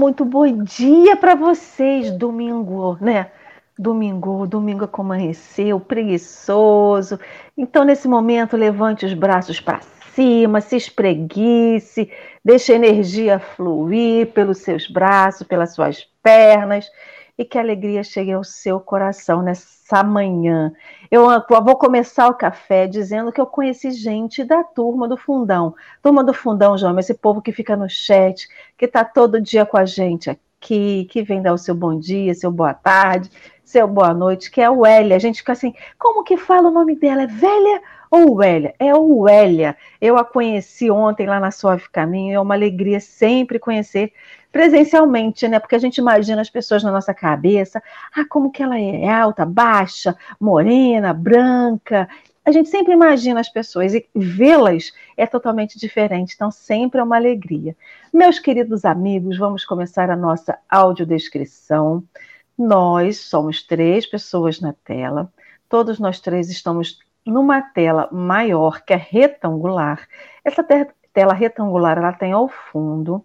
Muito bom dia para vocês. Domingo, né? Domingo, domingo amanheceu, preguiçoso. Então, nesse momento, levante os braços para cima, se espreguice, deixe a energia fluir pelos seus braços, pelas suas pernas e que a alegria chegue ao seu coração nessa manhã. Eu vou começar o café dizendo que eu conheci gente da turma do Fundão. Turma do Fundão, João, esse povo que fica no chat, que está todo dia com a gente aqui, que vem dar o seu bom dia, seu boa tarde, seu boa noite, que é o Hélia. A gente fica assim, como que fala o nome dela? É velha ou Wélia? É o Wélia. Eu a conheci ontem lá na Suave Caminho, é uma alegria sempre conhecer presencialmente, né? Porque a gente imagina as pessoas na nossa cabeça, ah, como que ela é alta, baixa, morena, branca. A gente sempre imagina as pessoas e vê-las é totalmente diferente, então sempre é uma alegria. Meus queridos amigos, vamos começar a nossa audiodescrição. Nós somos três pessoas na tela, todos nós três estamos numa tela maior, que é retangular. Essa tela retangular ela tem ao fundo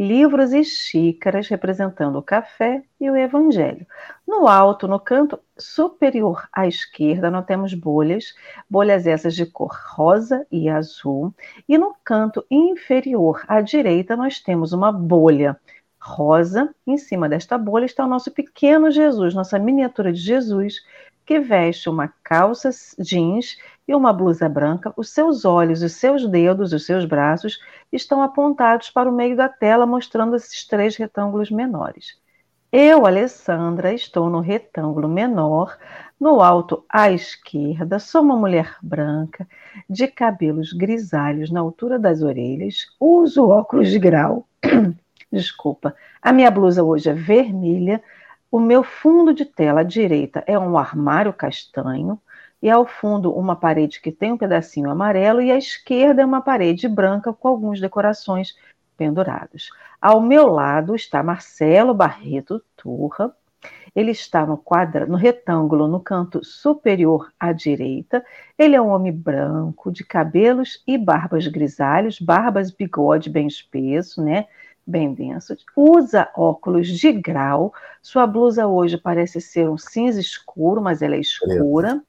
livros e xícaras representando o café e o evangelho. No alto, no canto superior à esquerda, nós temos bolhas, bolhas essas de cor rosa e azul, e no canto inferior à direita nós temos uma bolha rosa. Em cima desta bolha está o nosso pequeno Jesus, nossa miniatura de Jesus, que veste uma calça jeans e uma blusa branca. Os seus olhos, os seus dedos, os seus braços estão apontados para o meio da tela, mostrando esses três retângulos menores. Eu, Alessandra, estou no retângulo menor, no alto à esquerda, sou uma mulher branca, de cabelos grisalhos na altura das orelhas, uso óculos de grau. Desculpa, a minha blusa hoje é vermelha, o meu fundo de tela à direita é um armário castanho, e ao fundo uma parede que tem um pedacinho amarelo, e à esquerda uma parede branca com algumas decorações penduradas. Ao meu lado está Marcelo Barreto Turra. Ele está no quadra, no retângulo no canto superior à direita. Ele é um homem branco, de cabelos e barbas grisalhos, barbas e bigode bem espesso, né? bem denso, usa óculos de grau. Sua blusa hoje parece ser um cinza escuro, mas ela é escura.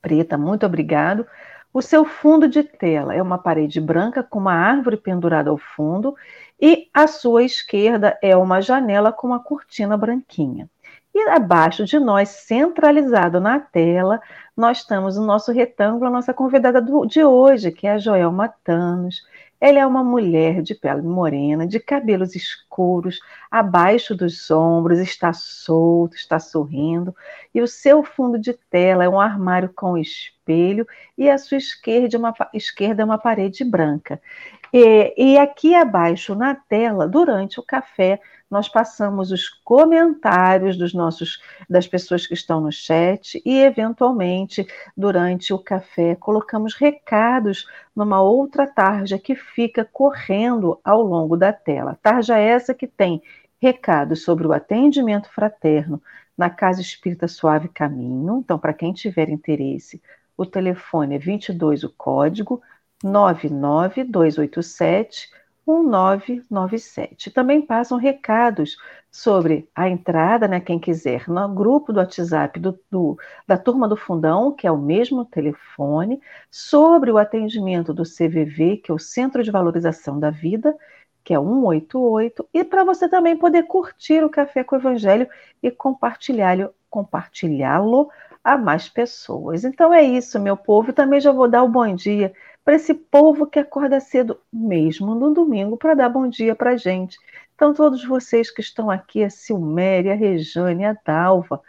Preta, muito obrigado. O seu fundo de tela é uma parede branca com uma árvore pendurada ao fundo e à sua esquerda é uma janela com uma cortina branquinha. E abaixo de nós, centralizado na tela, nós temos o nosso retângulo, a nossa convidada do, de hoje, que é a Joelma Thanos. Ela é uma mulher de pele morena, de cabelos escuros, abaixo dos ombros, está solto, está sorrindo, e o seu fundo de tela é um armário com espelho, e a sua esquerda é uma, esquerda é uma parede branca. E, e aqui abaixo na tela, durante o café, nós passamos os comentários dos nossos das pessoas que estão no chat e eventualmente durante o café colocamos recados numa outra tarja que fica correndo ao longo da tela. Tarja essa que tem recados sobre o atendimento fraterno na Casa Espírita Suave Caminho. Então, para quem tiver interesse, o telefone é 22 o código 99287 1997. Também passam recados sobre a entrada, né, quem quiser, no grupo do WhatsApp do, do, da turma do Fundão, que é o mesmo telefone, sobre o atendimento do CVV, que é o Centro de Valorização da Vida, que é 188, e para você também poder curtir o Café com o Evangelho e compartilhá-lo compartilhá a mais pessoas. Então é isso, meu povo. Também já vou dar o bom dia para esse povo que acorda cedo, mesmo no domingo, para dar bom dia para a gente. Então, todos vocês que estão aqui, a Silméria, a Rejane, a Dalva,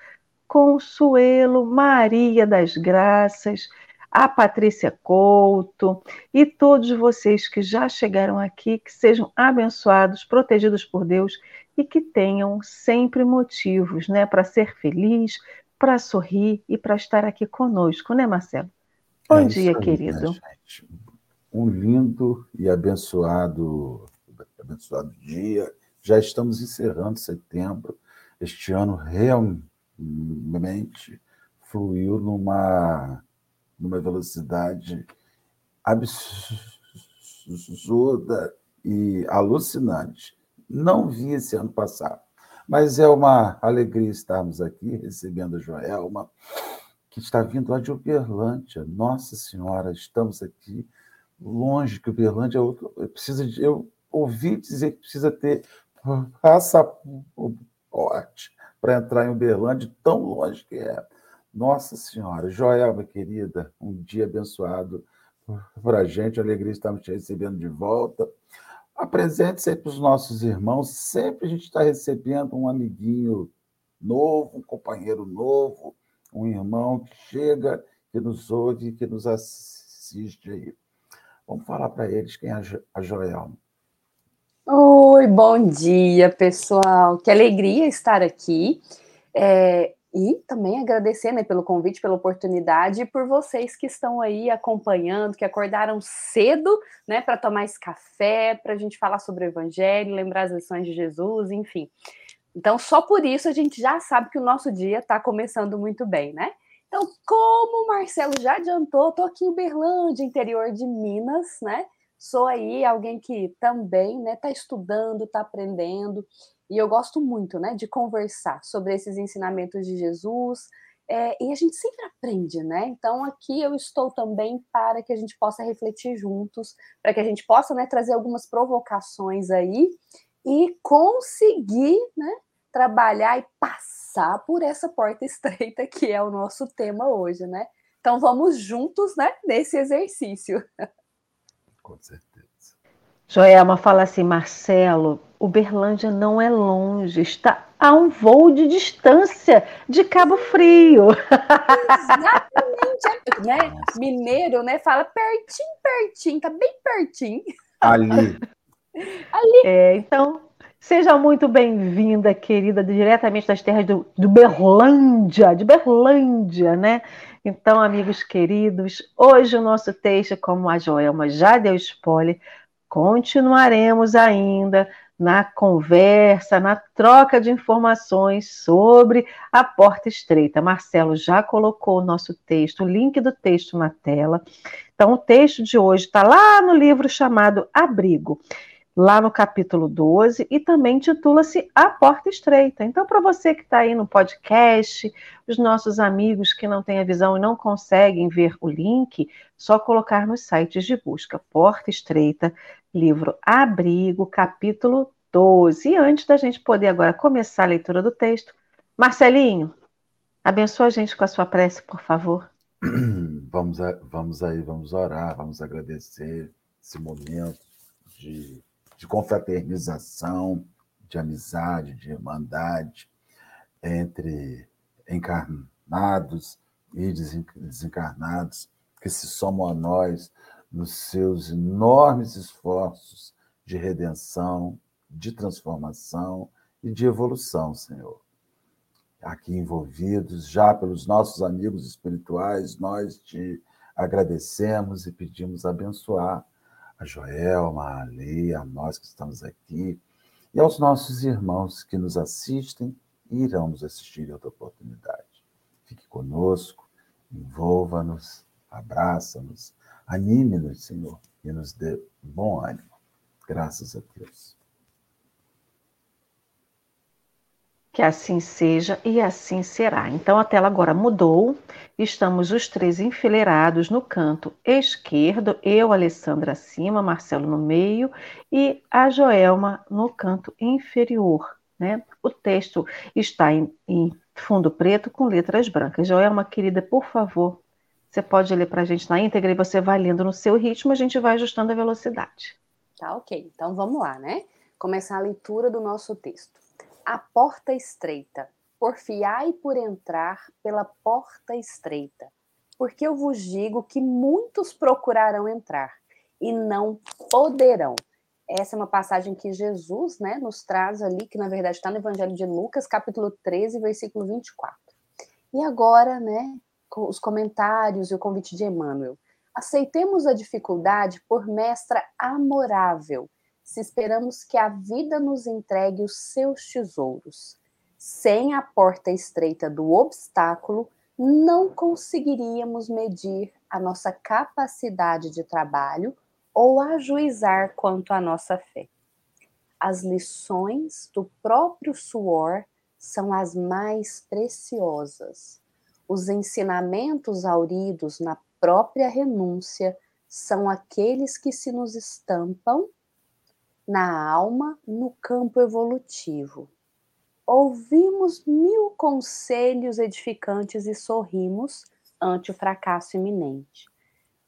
Consuelo, Maria das Graças, a Patrícia Couto e todos vocês que já chegaram aqui, que sejam abençoados, protegidos por Deus e que tenham sempre motivos né, para ser feliz, para sorrir e para estar aqui conosco, né, Marcelo? Bom é dia, aí, né, querido. Né, um lindo e abençoado, abençoado dia. Já estamos encerrando setembro. Este ano realmente fluiu numa, numa velocidade absurda e alucinante. não vi esse ano passado. Mas é uma alegria estarmos aqui recebendo a Joelma, que está vindo lá de Uberlândia. Nossa Senhora, estamos aqui longe que Uberlândia é. Precisa de, eu ouvi dizer que precisa ter passaporte para entrar em Uberlândia, tão longe que é. Nossa Senhora, Joelma, querida, um dia abençoado para a gente, alegria estarmos te recebendo de volta. Apresente sempre os nossos irmãos, sempre a gente está recebendo um amiguinho novo, um companheiro novo, um irmão que chega, que nos ouve, que nos assiste aí. Vamos falar para eles quem é a Joelma. Oi, bom dia, pessoal. Que alegria estar aqui. É, e também agradecer né, pelo convite, pela oportunidade e por vocês que estão aí acompanhando, que acordaram cedo né, para tomar esse café, para a gente falar sobre o Evangelho, lembrar as lições de Jesus, enfim. Então, só por isso a gente já sabe que o nosso dia está começando muito bem, né? Então, como o Marcelo já adiantou, estou aqui em Uberlândia, interior de Minas, né? Sou aí alguém que também está né, tá estudando, está aprendendo, e eu gosto muito, né, de conversar sobre esses ensinamentos de Jesus. É, e a gente sempre aprende, né? Então aqui eu estou também para que a gente possa refletir juntos, para que a gente possa, né, trazer algumas provocações aí e conseguir, né, trabalhar e passar por essa porta estreita que é o nosso tema hoje, né? Então vamos juntos, né, nesse exercício. Com certeza. Joelma fala assim, Marcelo, Uberlândia não é longe, está a um voo de distância de Cabo Frio. Exatamente, né? Mineiro, né? Fala pertinho, pertinho, tá bem pertinho. Ali. Ali. É, então, seja muito bem-vinda, querida, diretamente das terras do, do Berlândia, de Berlândia, né? Então, amigos queridos, hoje o nosso texto, como a Joelma já deu spoiler, continuaremos ainda na conversa, na troca de informações sobre a porta estreita. Marcelo já colocou o nosso texto, o link do texto na tela. Então, o texto de hoje está lá no livro chamado Abrigo, lá no capítulo 12, e também titula-se A Porta Estreita. Então, para você que está aí no podcast, os nossos amigos que não têm a visão e não conseguem ver o link, só colocar nos sites de busca Porta Estreita livro Abrigo, capítulo 12. E antes da gente poder agora começar a leitura do texto, Marcelinho, abençoa a gente com a sua prece, por favor. Vamos, a, vamos aí, vamos orar, vamos agradecer esse momento de, de confraternização, de amizade, de irmandade entre encarnados e desencarnados que se somam a nós nos seus enormes esforços de redenção, de transformação e de evolução, Senhor. Aqui envolvidos, já pelos nossos amigos espirituais, nós te agradecemos e pedimos abençoar a Joelma, a Lei, a nós que estamos aqui, e aos nossos irmãos que nos assistem e irão nos assistir em outra oportunidade. Fique conosco, envolva-nos, abraça-nos, Anime-nos, Senhor, e nos dê bom ânimo. Graças a Deus. Que assim seja e assim será. Então a tela agora mudou. Estamos os três enfileirados no canto esquerdo, eu, Alessandra, acima, Marcelo no meio e a Joelma no canto inferior. Né? O texto está em, em fundo preto com letras brancas. Joelma, querida, por favor, você pode ler para a gente na íntegra e você vai lendo no seu ritmo, a gente vai ajustando a velocidade. Tá ok. Então vamos lá, né? Começar a leitura do nosso texto. A porta estreita. Porfiai por entrar pela porta estreita. Porque eu vos digo que muitos procurarão entrar e não poderão. Essa é uma passagem que Jesus né, nos traz ali, que na verdade está no Evangelho de Lucas, capítulo 13, versículo 24. E agora, né, os comentários e o convite de Emmanuel. Aceitemos a dificuldade por mestra amorável, se esperamos que a vida nos entregue os seus tesouros. Sem a porta estreita do obstáculo, não conseguiríamos medir a nossa capacidade de trabalho ou ajuizar quanto à nossa fé. as lições do próprio suor são as mais preciosas. Os ensinamentos auridos na própria renúncia são aqueles que se nos estampam na alma no campo evolutivo. Ouvimos mil conselhos edificantes e sorrimos ante o fracasso iminente.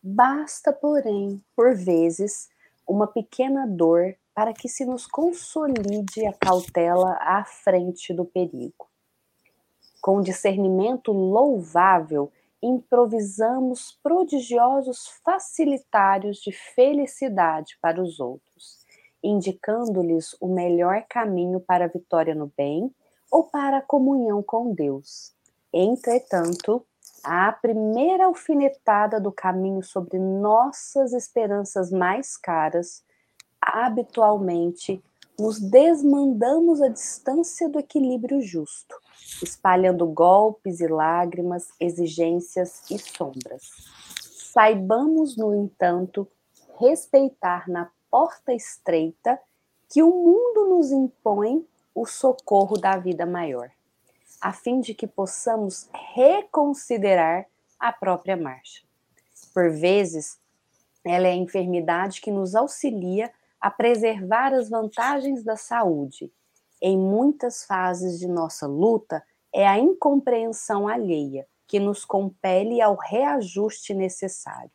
Basta, porém, por vezes, uma pequena dor para que se nos consolide a cautela à frente do perigo. Com discernimento louvável, improvisamos prodigiosos facilitários de felicidade para os outros, indicando-lhes o melhor caminho para a vitória no bem ou para a comunhão com Deus. Entretanto, a primeira alfinetada do caminho sobre nossas esperanças mais caras habitualmente nos desmandamos à distância do equilíbrio justo, espalhando golpes e lágrimas, exigências e sombras. Saibamos, no entanto, respeitar na porta estreita que o mundo nos impõe o socorro da vida maior, a fim de que possamos reconsiderar a própria marcha. Por vezes, ela é a enfermidade que nos auxilia a preservar as vantagens da saúde. Em muitas fases de nossa luta, é a incompreensão alheia que nos compele ao reajuste necessário.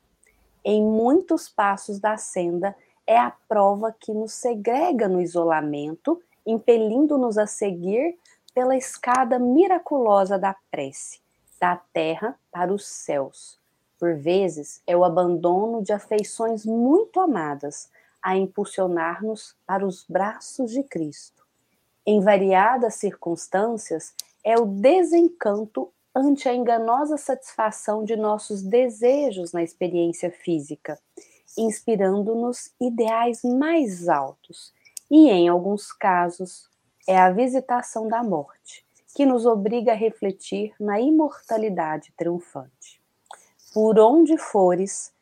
Em muitos passos da senda, é a prova que nos segrega no isolamento, impelindo-nos a seguir pela escada miraculosa da prece, da terra para os céus. Por vezes, é o abandono de afeições muito amadas, a impulsionar-nos para os braços de Cristo. Em variadas circunstâncias, é o desencanto ante a enganosa satisfação de nossos desejos na experiência física, inspirando-nos ideais mais altos, e em alguns casos, é a visitação da morte, que nos obriga a refletir na imortalidade triunfante. Por onde fores,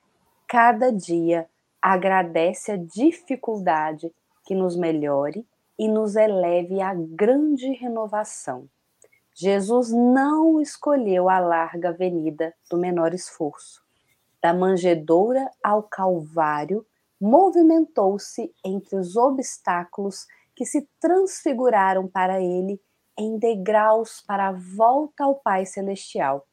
cada dia agradece a dificuldade que nos melhore e nos eleve à grande renovação. Jesus não escolheu a larga avenida do menor esforço. Da manjedoura ao Calvário, movimentou-se entre os obstáculos que se transfiguraram para ele em degraus para a volta ao Pai Celestial.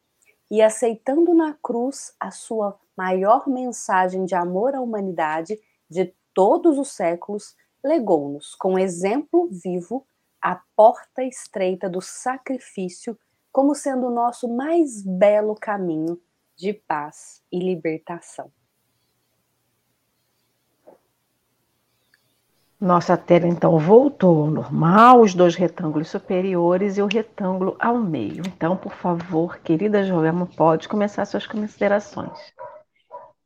E aceitando na cruz a sua maior mensagem de amor à humanidade de todos os séculos, legou-nos, com exemplo vivo, a porta estreita do sacrifício como sendo o nosso mais belo caminho de paz e libertação. Nossa tela então voltou ao normal, os dois retângulos superiores e o retângulo ao meio. Então, por favor, querida Joelma, pode começar suas considerações.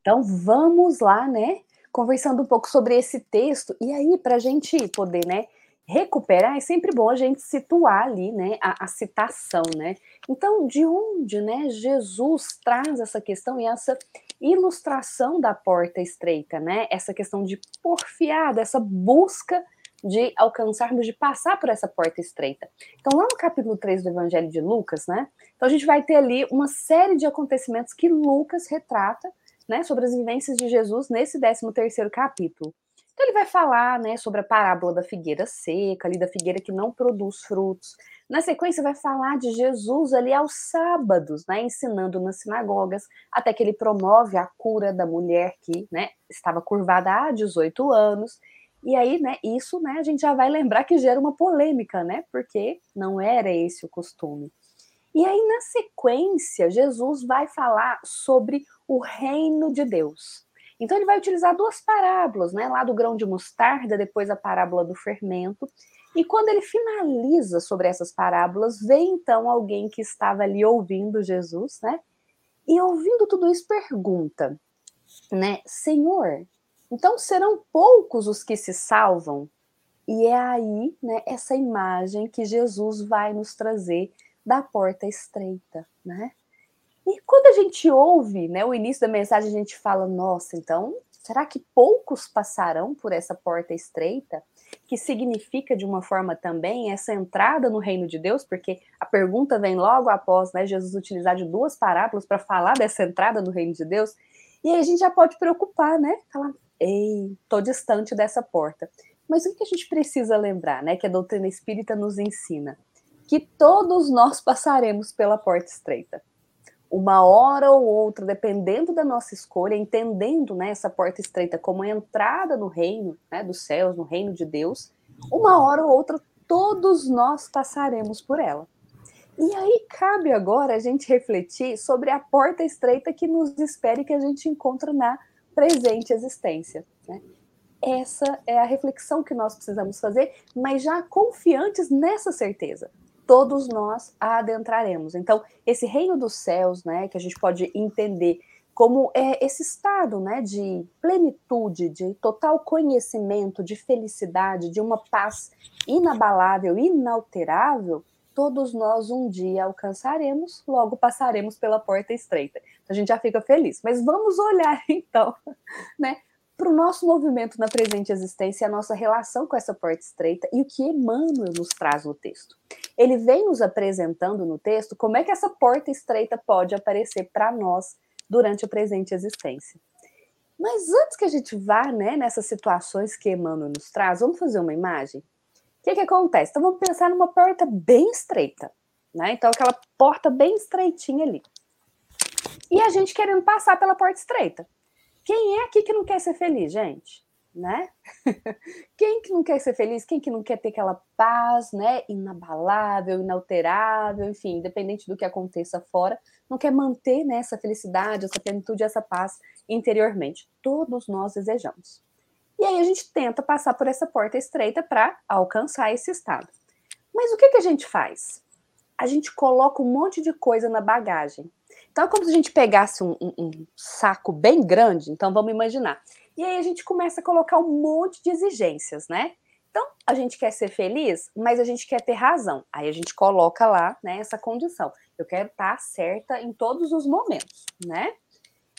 Então vamos lá, né? Conversando um pouco sobre esse texto, e aí, para a gente poder, né, recuperar, é sempre bom a gente situar ali, né, a, a, citação, né? Então, de onde, né, Jesus traz essa questão e essa ilustração da porta estreita, né? Essa questão de porfiar, dessa busca de alcançarmos, de passar por essa porta estreita. Então, lá no capítulo 3 do Evangelho de Lucas, né? Então, a gente vai ter ali uma série de acontecimentos que Lucas retrata né, sobre as vivências de Jesus nesse 13 terceiro capítulo. Então ele vai falar, né, sobre a parábola da figueira seca, ali da figueira que não produz frutos. Na sequência vai falar de Jesus ali aos sábados, né, ensinando nas sinagogas, até que ele promove a cura da mulher que, né, estava curvada há 18 anos. E aí, né, isso, né, a gente já vai lembrar que gera uma polêmica, né, porque não era esse o costume. E aí, na sequência, Jesus vai falar sobre o reino de Deus. Então, ele vai utilizar duas parábolas, né? Lá do grão de mostarda, depois a parábola do fermento. E quando ele finaliza sobre essas parábolas, vem então alguém que estava ali ouvindo Jesus, né? E ouvindo tudo isso, pergunta, né? Senhor, então serão poucos os que se salvam? E é aí, né, essa imagem que Jesus vai nos trazer da porta estreita, né? E quando a gente ouve, né, o início da mensagem, a gente fala, nossa, então, será que poucos passarão por essa porta estreita? que significa de uma forma também essa entrada no reino de Deus, porque a pergunta vem logo após né, Jesus utilizar de duas parábolas para falar dessa entrada no reino de Deus, e aí a gente já pode preocupar, né? Falar, ei, tô distante dessa porta. Mas o que a gente precisa lembrar, né? Que a doutrina espírita nos ensina? Que todos nós passaremos pela porta estreita uma hora ou outra, dependendo da nossa escolha, entendendo né, essa porta estreita como entrada no reino né, dos céus, no reino de Deus, uma hora ou outra todos nós passaremos por ela. E aí cabe agora a gente refletir sobre a porta estreita que nos espera e que a gente encontra na presente existência. Né? Essa é a reflexão que nós precisamos fazer, mas já confiantes nessa certeza todos nós a adentraremos. Então, esse reino dos céus, né, que a gente pode entender como é esse estado, né, de plenitude, de total conhecimento, de felicidade, de uma paz inabalável, inalterável, todos nós um dia alcançaremos, logo passaremos pela porta estreita. A gente já fica feliz. Mas vamos olhar então, né, para o nosso movimento na presente existência, a nossa relação com essa porta estreita e o que Emmanuel nos traz no texto. Ele vem nos apresentando no texto como é que essa porta estreita pode aparecer para nós durante a presente existência. Mas antes que a gente vá né, nessas situações que Emmanuel nos traz, vamos fazer uma imagem? O que, que acontece? Então vamos pensar numa porta bem estreita. Né? Então, aquela porta bem estreitinha ali. E a gente querendo passar pela porta estreita. Quem é aqui que não quer ser feliz, gente? Né? Quem que não quer ser feliz? Quem que não quer ter aquela paz, né? Inabalável, inalterável, enfim, independente do que aconteça fora, não quer manter né, essa felicidade, essa plenitude, essa paz interiormente. Todos nós desejamos. E aí a gente tenta passar por essa porta estreita para alcançar esse estado. Mas o que, que a gente faz? A gente coloca um monte de coisa na bagagem. Então é como se a gente pegasse um, um, um saco bem grande, então vamos imaginar. E aí a gente começa a colocar um monte de exigências, né? Então, a gente quer ser feliz, mas a gente quer ter razão. Aí a gente coloca lá, né, essa condição. Eu quero estar certa em todos os momentos, né?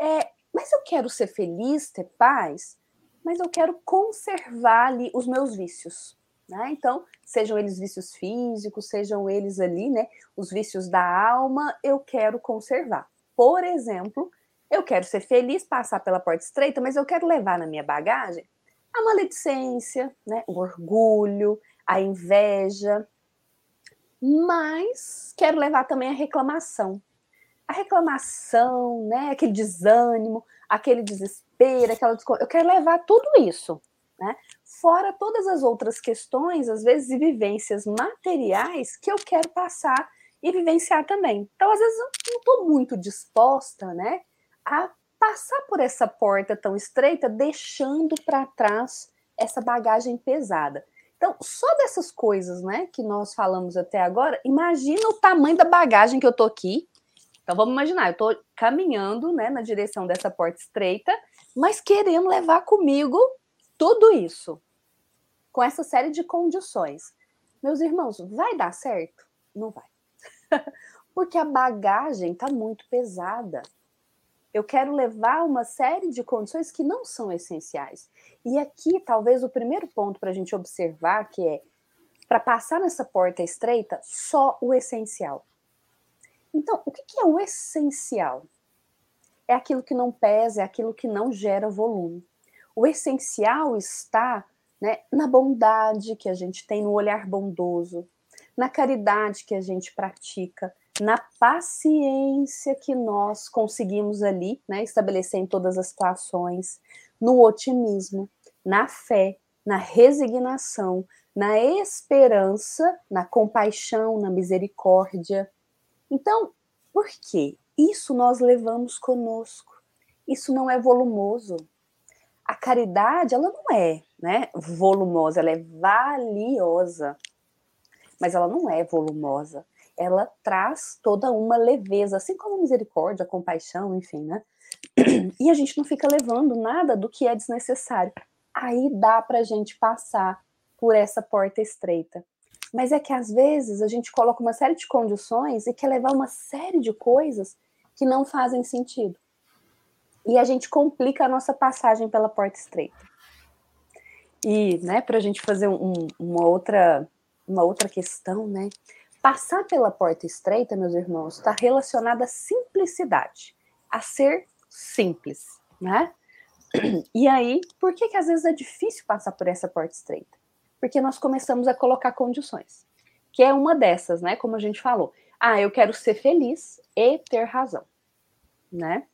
É, mas eu quero ser feliz, ter paz, mas eu quero conservar ali os meus vícios. Né? Então, sejam eles vícios físicos, sejam eles ali, né, os vícios da alma, eu quero conservar. Por exemplo, eu quero ser feliz, passar pela porta estreita, mas eu quero levar na minha bagagem a maledicência, né, o orgulho, a inveja, mas quero levar também a reclamação. A reclamação, né, aquele desânimo, aquele desespero, aquela eu quero levar tudo isso, né? Fora todas as outras questões, às vezes, e vivências materiais que eu quero passar e vivenciar também. Então, às vezes, eu não estou muito disposta, né, a passar por essa porta tão estreita, deixando para trás essa bagagem pesada. Então, só dessas coisas, né, que nós falamos até agora, imagina o tamanho da bagagem que eu tô aqui. Então, vamos imaginar, eu tô caminhando, né, na direção dessa porta estreita, mas querendo levar comigo tudo isso, com essa série de condições. Meus irmãos, vai dar certo? Não vai. Porque a bagagem está muito pesada. Eu quero levar uma série de condições que não são essenciais. E aqui, talvez, o primeiro ponto para a gente observar que é para passar nessa porta estreita, só o essencial. Então, o que é o essencial? É aquilo que não pesa, é aquilo que não gera volume. O essencial está né, na bondade que a gente tem, no olhar bondoso, na caridade que a gente pratica, na paciência que nós conseguimos ali né, estabelecer em todas as situações, no otimismo, na fé, na resignação, na esperança, na compaixão, na misericórdia. Então, por quê? Isso nós levamos conosco. Isso não é volumoso a caridade, ela não é né, volumosa, ela é valiosa, mas ela não é volumosa. Ela traz toda uma leveza, assim como a misericórdia, a compaixão, enfim, né? E a gente não fica levando nada do que é desnecessário. Aí dá para a gente passar por essa porta estreita. Mas é que às vezes a gente coloca uma série de condições e quer levar uma série de coisas que não fazem sentido e a gente complica a nossa passagem pela porta estreita. E, né, para a gente fazer um, uma, outra, uma outra questão, né? Passar pela porta estreita, meus irmãos, está relacionada à simplicidade, a ser simples, né? E aí, por que, que às vezes é difícil passar por essa porta estreita? Porque nós começamos a colocar condições, que é uma dessas, né? Como a gente falou. Ah, eu quero ser feliz e ter razão, né?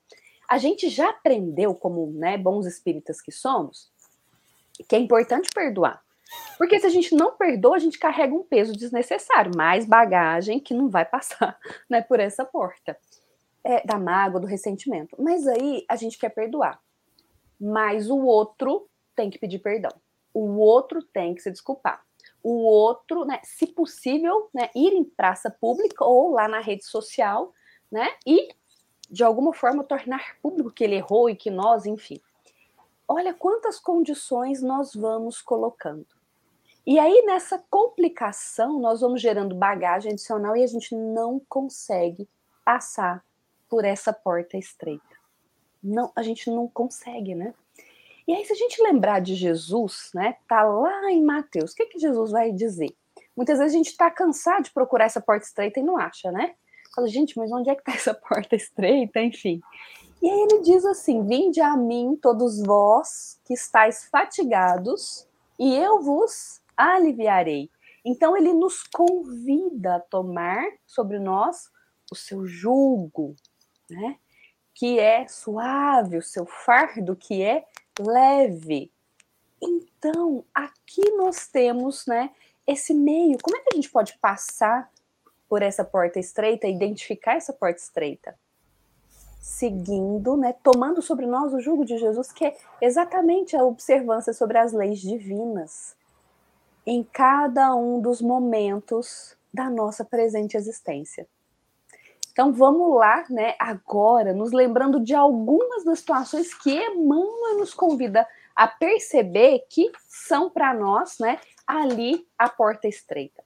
A gente já aprendeu, como né, bons espíritas que somos, que é importante perdoar. Porque se a gente não perdoa, a gente carrega um peso desnecessário, mais bagagem que não vai passar né, por essa porta. É, da mágoa, do ressentimento. Mas aí a gente quer perdoar. Mas o outro tem que pedir perdão. O outro tem que se desculpar. O outro, né, se possível, né, ir em praça pública ou lá na rede social, né, e de alguma forma tornar público que ele errou e que nós, enfim. Olha quantas condições nós vamos colocando. E aí, nessa complicação, nós vamos gerando bagagem adicional e a gente não consegue passar por essa porta estreita. Não, a gente não consegue, né? E aí, se a gente lembrar de Jesus, né? Tá lá em Mateus, o que, que Jesus vai dizer? Muitas vezes a gente está cansado de procurar essa porta estreita e não acha, né? Fala, gente, mas onde é que está essa porta estreita? Enfim. E aí ele diz assim: Vinde a mim, todos vós que estáis fatigados, e eu vos aliviarei. Então ele nos convida a tomar sobre nós o seu jugo, né? Que é suave, o seu fardo que é leve. Então, aqui nós temos, né, esse meio. Como é que a gente pode passar por essa porta estreita, identificar essa porta estreita? Seguindo, né, tomando sobre nós o jugo de Jesus, que é exatamente a observância sobre as leis divinas em cada um dos momentos da nossa presente existência. Então vamos lá, né, agora, nos lembrando de algumas das situações que Emmanuel nos convida a perceber que são para nós, né, ali a porta estreita.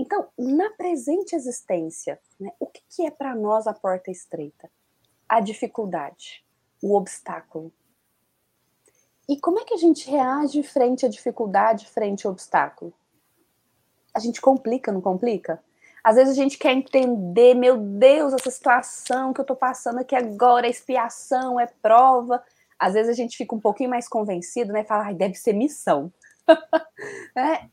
Então, na presente existência, né, o que, que é para nós a porta estreita? A dificuldade, o obstáculo, e como é que a gente reage frente à dificuldade, frente ao obstáculo? A gente complica, não complica? Às vezes a gente quer entender, meu Deus, essa situação que eu tô passando aqui agora, é expiação, é prova. Às vezes a gente fica um pouquinho mais convencido, né? Fala, ai, deve ser missão. é.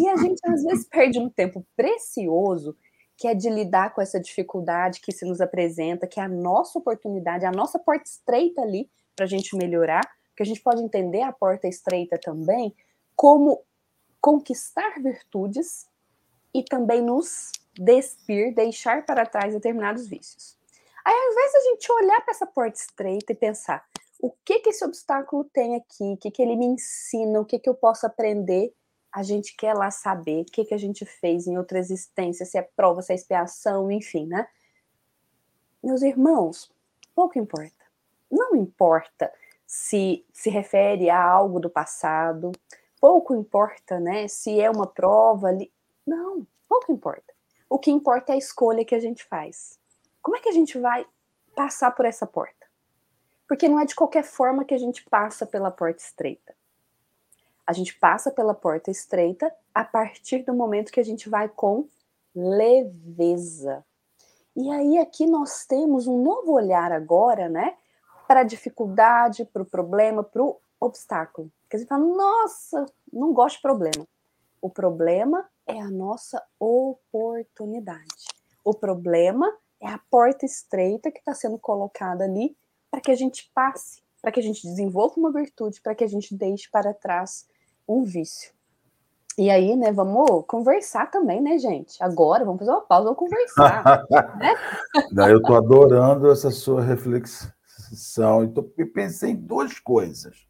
E a gente às vezes perde um tempo precioso que é de lidar com essa dificuldade que se nos apresenta, que é a nossa oportunidade, a nossa porta estreita ali para a gente melhorar que a gente pode entender a porta estreita também como conquistar virtudes e também nos despir, deixar para trás determinados vícios. Aí, ao invés de a gente olhar para essa porta estreita e pensar o que que esse obstáculo tem aqui, o que que ele me ensina, o que que eu posso aprender, a gente quer lá saber o que que a gente fez em outra existência, se é prova, se é expiação, enfim, né? Meus irmãos, pouco importa. Não importa se se refere a algo do passado, pouco importa, né, se é uma prova ali. Não, pouco importa. O que importa é a escolha que a gente faz. Como é que a gente vai passar por essa porta? Porque não é de qualquer forma que a gente passa pela porta estreita. A gente passa pela porta estreita a partir do momento que a gente vai com leveza. E aí aqui nós temos um novo olhar agora, né, para a dificuldade, para o problema, para o obstáculo. Porque você fala, nossa, não gosto de problema. O problema é a nossa oportunidade. O problema é a porta estreita que está sendo colocada ali para que a gente passe, para que a gente desenvolva uma virtude, para que a gente deixe para trás um vício. E aí, né, vamos conversar também, né, gente? Agora, vamos fazer uma pausa, vamos conversar. né? Eu estou adorando essa sua reflexão reflexão. Então, eu pensei em duas coisas.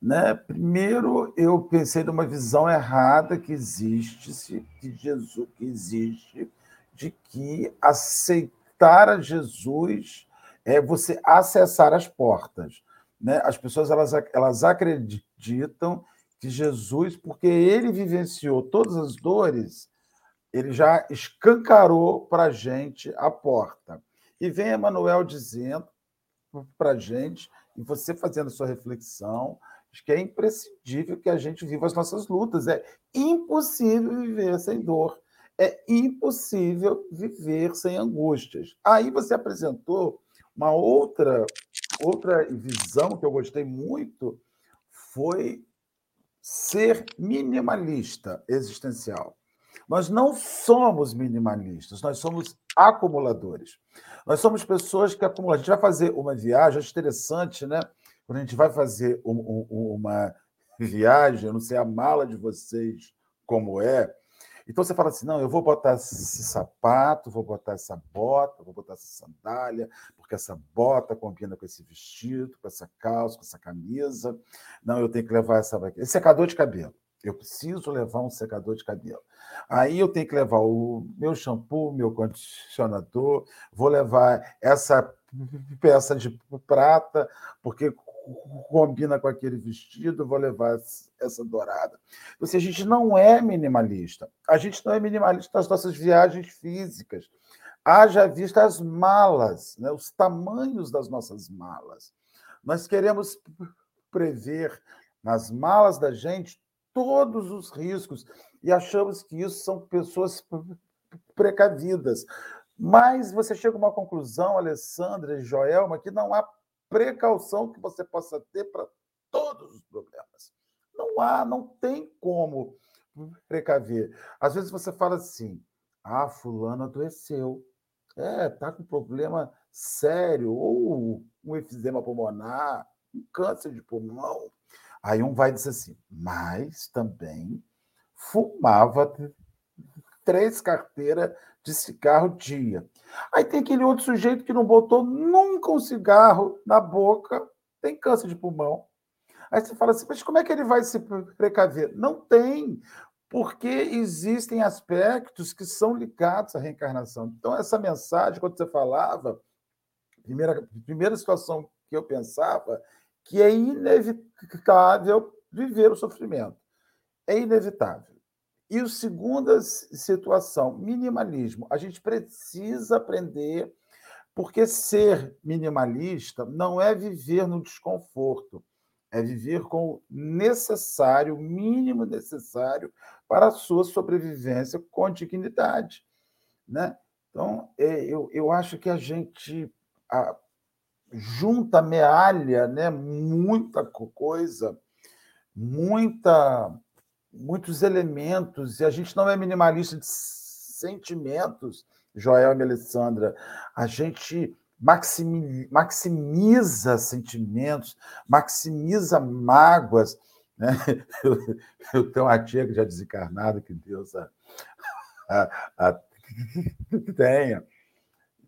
Né? Primeiro, eu pensei numa visão errada que existe, que Jesus que existe, de que aceitar a Jesus é você acessar as portas. Né? As pessoas elas, elas acreditam que Jesus, porque ele vivenciou todas as dores, ele já escancarou para a gente a porta. E vem Emmanuel dizendo para a gente, e você fazendo a sua reflexão, que é imprescindível que a gente viva as nossas lutas. É impossível viver sem dor. É impossível viver sem angústias. Aí você apresentou uma outra outra visão que eu gostei muito foi ser minimalista existencial. Nós não somos minimalistas, nós somos acumuladores. Nós somos pessoas que acumulam. A gente vai fazer uma viagem, acho interessante, né? Quando a gente vai fazer um, um, uma viagem, eu não sei a mala de vocês como é, então você fala assim: não, eu vou botar esse sapato, vou botar essa bota, vou botar essa sandália, porque essa bota combina com esse vestido, com essa calça, com essa camisa. Não, eu tenho que levar essa. Esse secador de cabelo. Eu preciso levar um secador de cabelo. Aí eu tenho que levar o meu shampoo, meu condicionador, vou levar essa peça de prata, porque combina com aquele vestido, vou levar essa dourada. Ou seja, a gente não é minimalista. A gente não é minimalista nas nossas viagens físicas. Haja vista as malas, né? os tamanhos das nossas malas. Nós queremos prever nas malas da gente todos os riscos e achamos que isso são pessoas precavidas. Mas você chega a uma conclusão, Alessandra e Joelma, que não há precaução que você possa ter para todos os problemas. Não há, não tem como precaver. Às vezes você fala assim: ah, fulano adoeceu. É, tá com problema sério, ou um efizema pulmonar, um câncer de pulmão. Aí um vai dizer assim, mas também fumava três carteiras de cigarro dia. Aí tem aquele outro sujeito que não botou nunca um cigarro na boca, tem câncer de pulmão. Aí você fala assim, mas como é que ele vai se precaver? Não tem, porque existem aspectos que são ligados à reencarnação. Então, essa mensagem, quando você falava, primeira, primeira situação que eu pensava, que é inevitável viver o sofrimento. É inevitável. E a segunda situação, minimalismo. A gente precisa aprender, porque ser minimalista não é viver no desconforto, é viver com o necessário, o mínimo necessário para a sua sobrevivência com dignidade. Né? Então, é, eu, eu acho que a gente a, junta, mealha né, muita coisa, muita muitos elementos, e a gente não é minimalista de sentimentos, Joel e Alessandra. A gente maximiza sentimentos, maximiza mágoas. Né? Eu, eu tenho uma tia que já desencarnada, que Deus a, a, a tenha.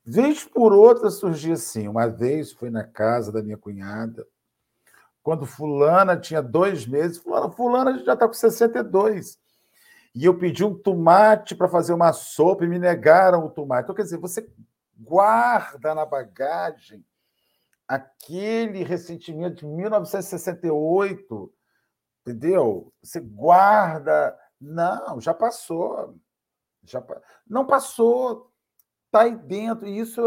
Vez por outra surgia assim. Uma vez fui na casa da minha cunhada, quando fulana tinha dois meses, fulana, fulana já está com 62. E eu pedi um tomate para fazer uma sopa e me negaram o tomate. Então, quer dizer, você guarda na bagagem aquele ressentimento de 1968, entendeu? Você guarda. Não, já passou. Já, não passou. Está aí dentro. E isso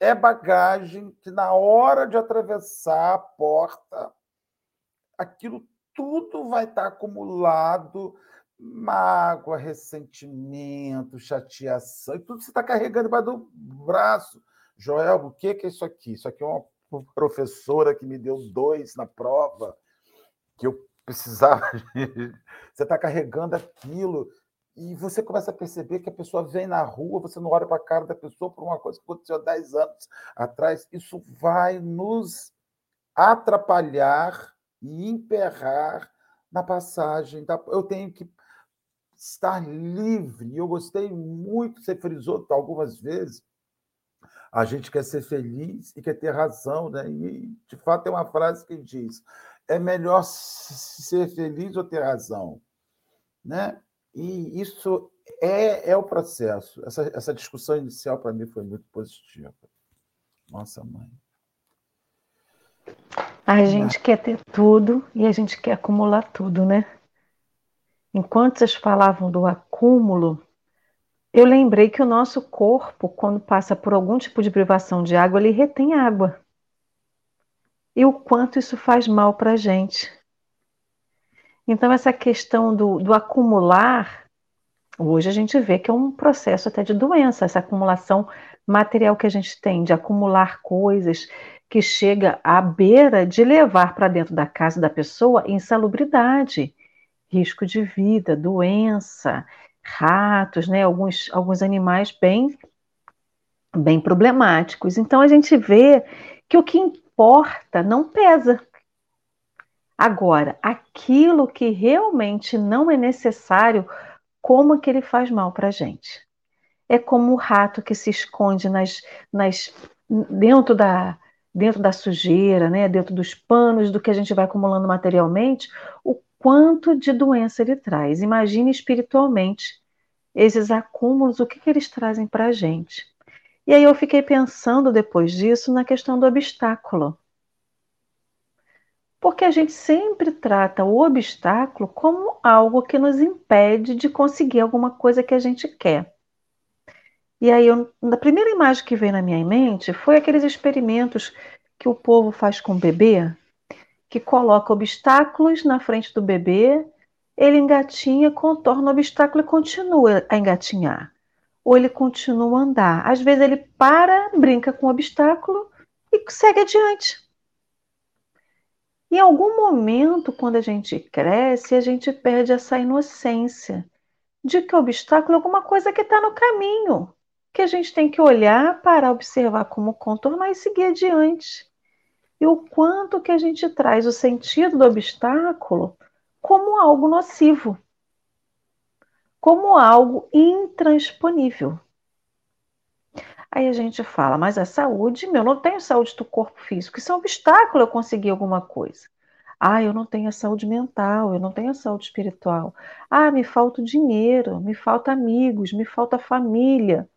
é bagagem que, na hora de atravessar a porta, aquilo tudo vai estar acumulado, mágoa, ressentimento, chateação, e tudo você está carregando para do braço. Joel, o que é isso aqui? Isso aqui é uma professora que me deu dois na prova, que eu precisava. você está carregando aquilo. E você começa a perceber que a pessoa vem na rua, você não olha para a cara da pessoa por uma coisa que aconteceu há 10 anos atrás. Isso vai nos atrapalhar e emperrar na passagem. Da... Eu tenho que estar livre. Eu gostei muito, você frisou algumas vezes. A gente quer ser feliz e quer ter razão, né? E de fato tem uma frase que diz: é melhor ser feliz ou ter razão, né? E isso é, é o processo. Essa, essa discussão inicial para mim foi muito positiva. Nossa mãe. A gente quer ter tudo e a gente quer acumular tudo, né? Enquanto vocês falavam do acúmulo, eu lembrei que o nosso corpo, quando passa por algum tipo de privação de água, ele retém água. E o quanto isso faz mal para a gente. Então, essa questão do, do acumular, hoje a gente vê que é um processo até de doença, essa acumulação material que a gente tem, de acumular coisas que chega à beira de levar para dentro da casa da pessoa insalubridade, risco de vida, doença, ratos, né, alguns, alguns animais bem, bem problemáticos. Então a gente vê que o que importa não pesa. Agora, aquilo que realmente não é necessário, como que ele faz mal para a gente? É como o rato que se esconde nas, nas, dentro, da, dentro da sujeira, né? dentro dos panos do que a gente vai acumulando materialmente, o quanto de doença ele traz. Imagine espiritualmente esses acúmulos, o que, que eles trazem para a gente. E aí eu fiquei pensando depois disso na questão do obstáculo. Porque a gente sempre trata o obstáculo como algo que nos impede de conseguir alguma coisa que a gente quer. E aí, eu, a primeira imagem que veio na minha mente foi aqueles experimentos que o povo faz com o bebê, que coloca obstáculos na frente do bebê, ele engatinha, contorna o obstáculo e continua a engatinhar. Ou ele continua a andar. Às vezes ele para, brinca com o obstáculo e segue adiante. Em algum momento, quando a gente cresce, a gente perde essa inocência de que o obstáculo é alguma coisa que está no caminho, que a gente tem que olhar para observar como contornar e seguir adiante e o quanto que a gente traz o sentido do obstáculo como algo nocivo, como algo intransponível. Aí a gente fala, mas a saúde, meu, eu não tenho saúde do corpo físico, isso é um obstáculo eu conseguir alguma coisa. Ah, eu não tenho a saúde mental, eu não tenho a saúde espiritual. Ah, me falta dinheiro, me falta amigos, me falta família.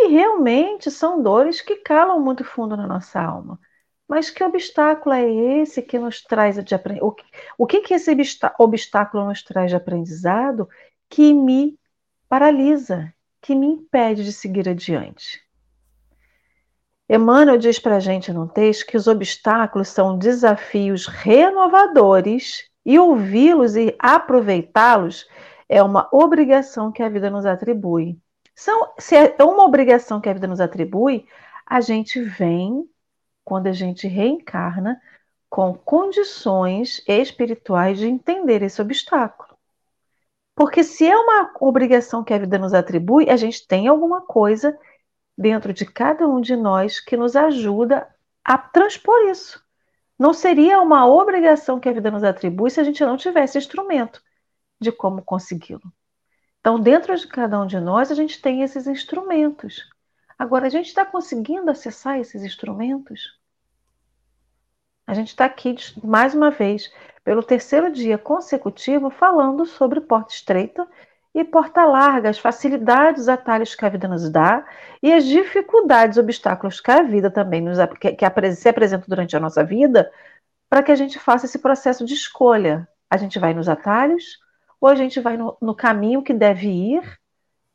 E realmente são dores que calam muito fundo na nossa alma. Mas que obstáculo é esse que nos traz de aprendizado? O que, que esse obstáculo nos traz de aprendizado que me paralisa, que me impede de seguir adiante? Emmanuel diz para a gente no texto que os obstáculos são desafios renovadores e ouvi-los e aproveitá-los é uma obrigação que a vida nos atribui. São, se é uma obrigação que a vida nos atribui, a gente vem quando a gente reencarna com condições espirituais de entender esse obstáculo. Porque se é uma obrigação que a vida nos atribui, a gente tem alguma coisa dentro de cada um de nós que nos ajuda a transpor isso. Não seria uma obrigação que a vida nos atribui se a gente não tivesse instrumento de como consegui-lo. Então, dentro de cada um de nós, a gente tem esses instrumentos. Agora, a gente está conseguindo acessar esses instrumentos? A gente está aqui mais uma vez, pelo terceiro dia consecutivo, falando sobre porta estreita e porta larga, as facilidades, os atalhos que a vida nos dá e as dificuldades, obstáculos que a vida também nos que, que se apresenta durante a nossa vida, para que a gente faça esse processo de escolha. A gente vai nos atalhos ou a gente vai no, no caminho que deve ir,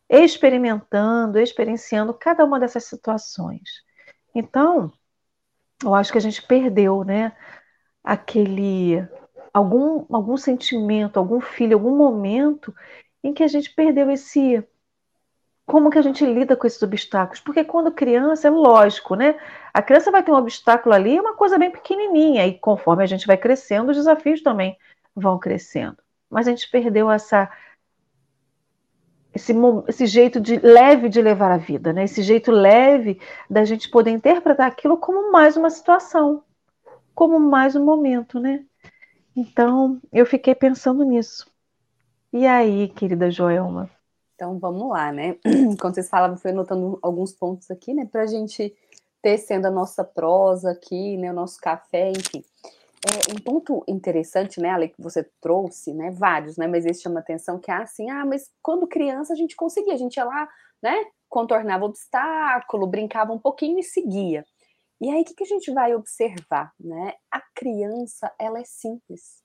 experimentando, experienciando cada uma dessas situações. Então, eu acho que a gente perdeu, né? Aquele algum algum sentimento, algum filho, algum momento em que a gente perdeu esse como que a gente lida com esses obstáculos? Porque quando criança é lógico, né? A criança vai ter um obstáculo ali, é uma coisa bem pequenininha e conforme a gente vai crescendo, os desafios também vão crescendo. Mas a gente perdeu essa esse, esse jeito de leve de levar a vida, né? Esse jeito leve da gente poder interpretar aquilo como mais uma situação, como mais um momento, né? Então, eu fiquei pensando nisso. E aí, querida Joelma? Então, vamos lá, né? Quando vocês falavam, fui anotando alguns pontos aqui, né? Para a gente tecendo a nossa prosa aqui, né? O nosso café, enfim. É, um ponto interessante, né, Ale, que você trouxe, né, vários, né, mas esse chama atenção, que é assim, ah, mas quando criança a gente conseguia, a gente ia lá, né, contornava obstáculo, brincava um pouquinho e seguia. E aí, o que, que a gente vai observar, né? A criança, ela é simples.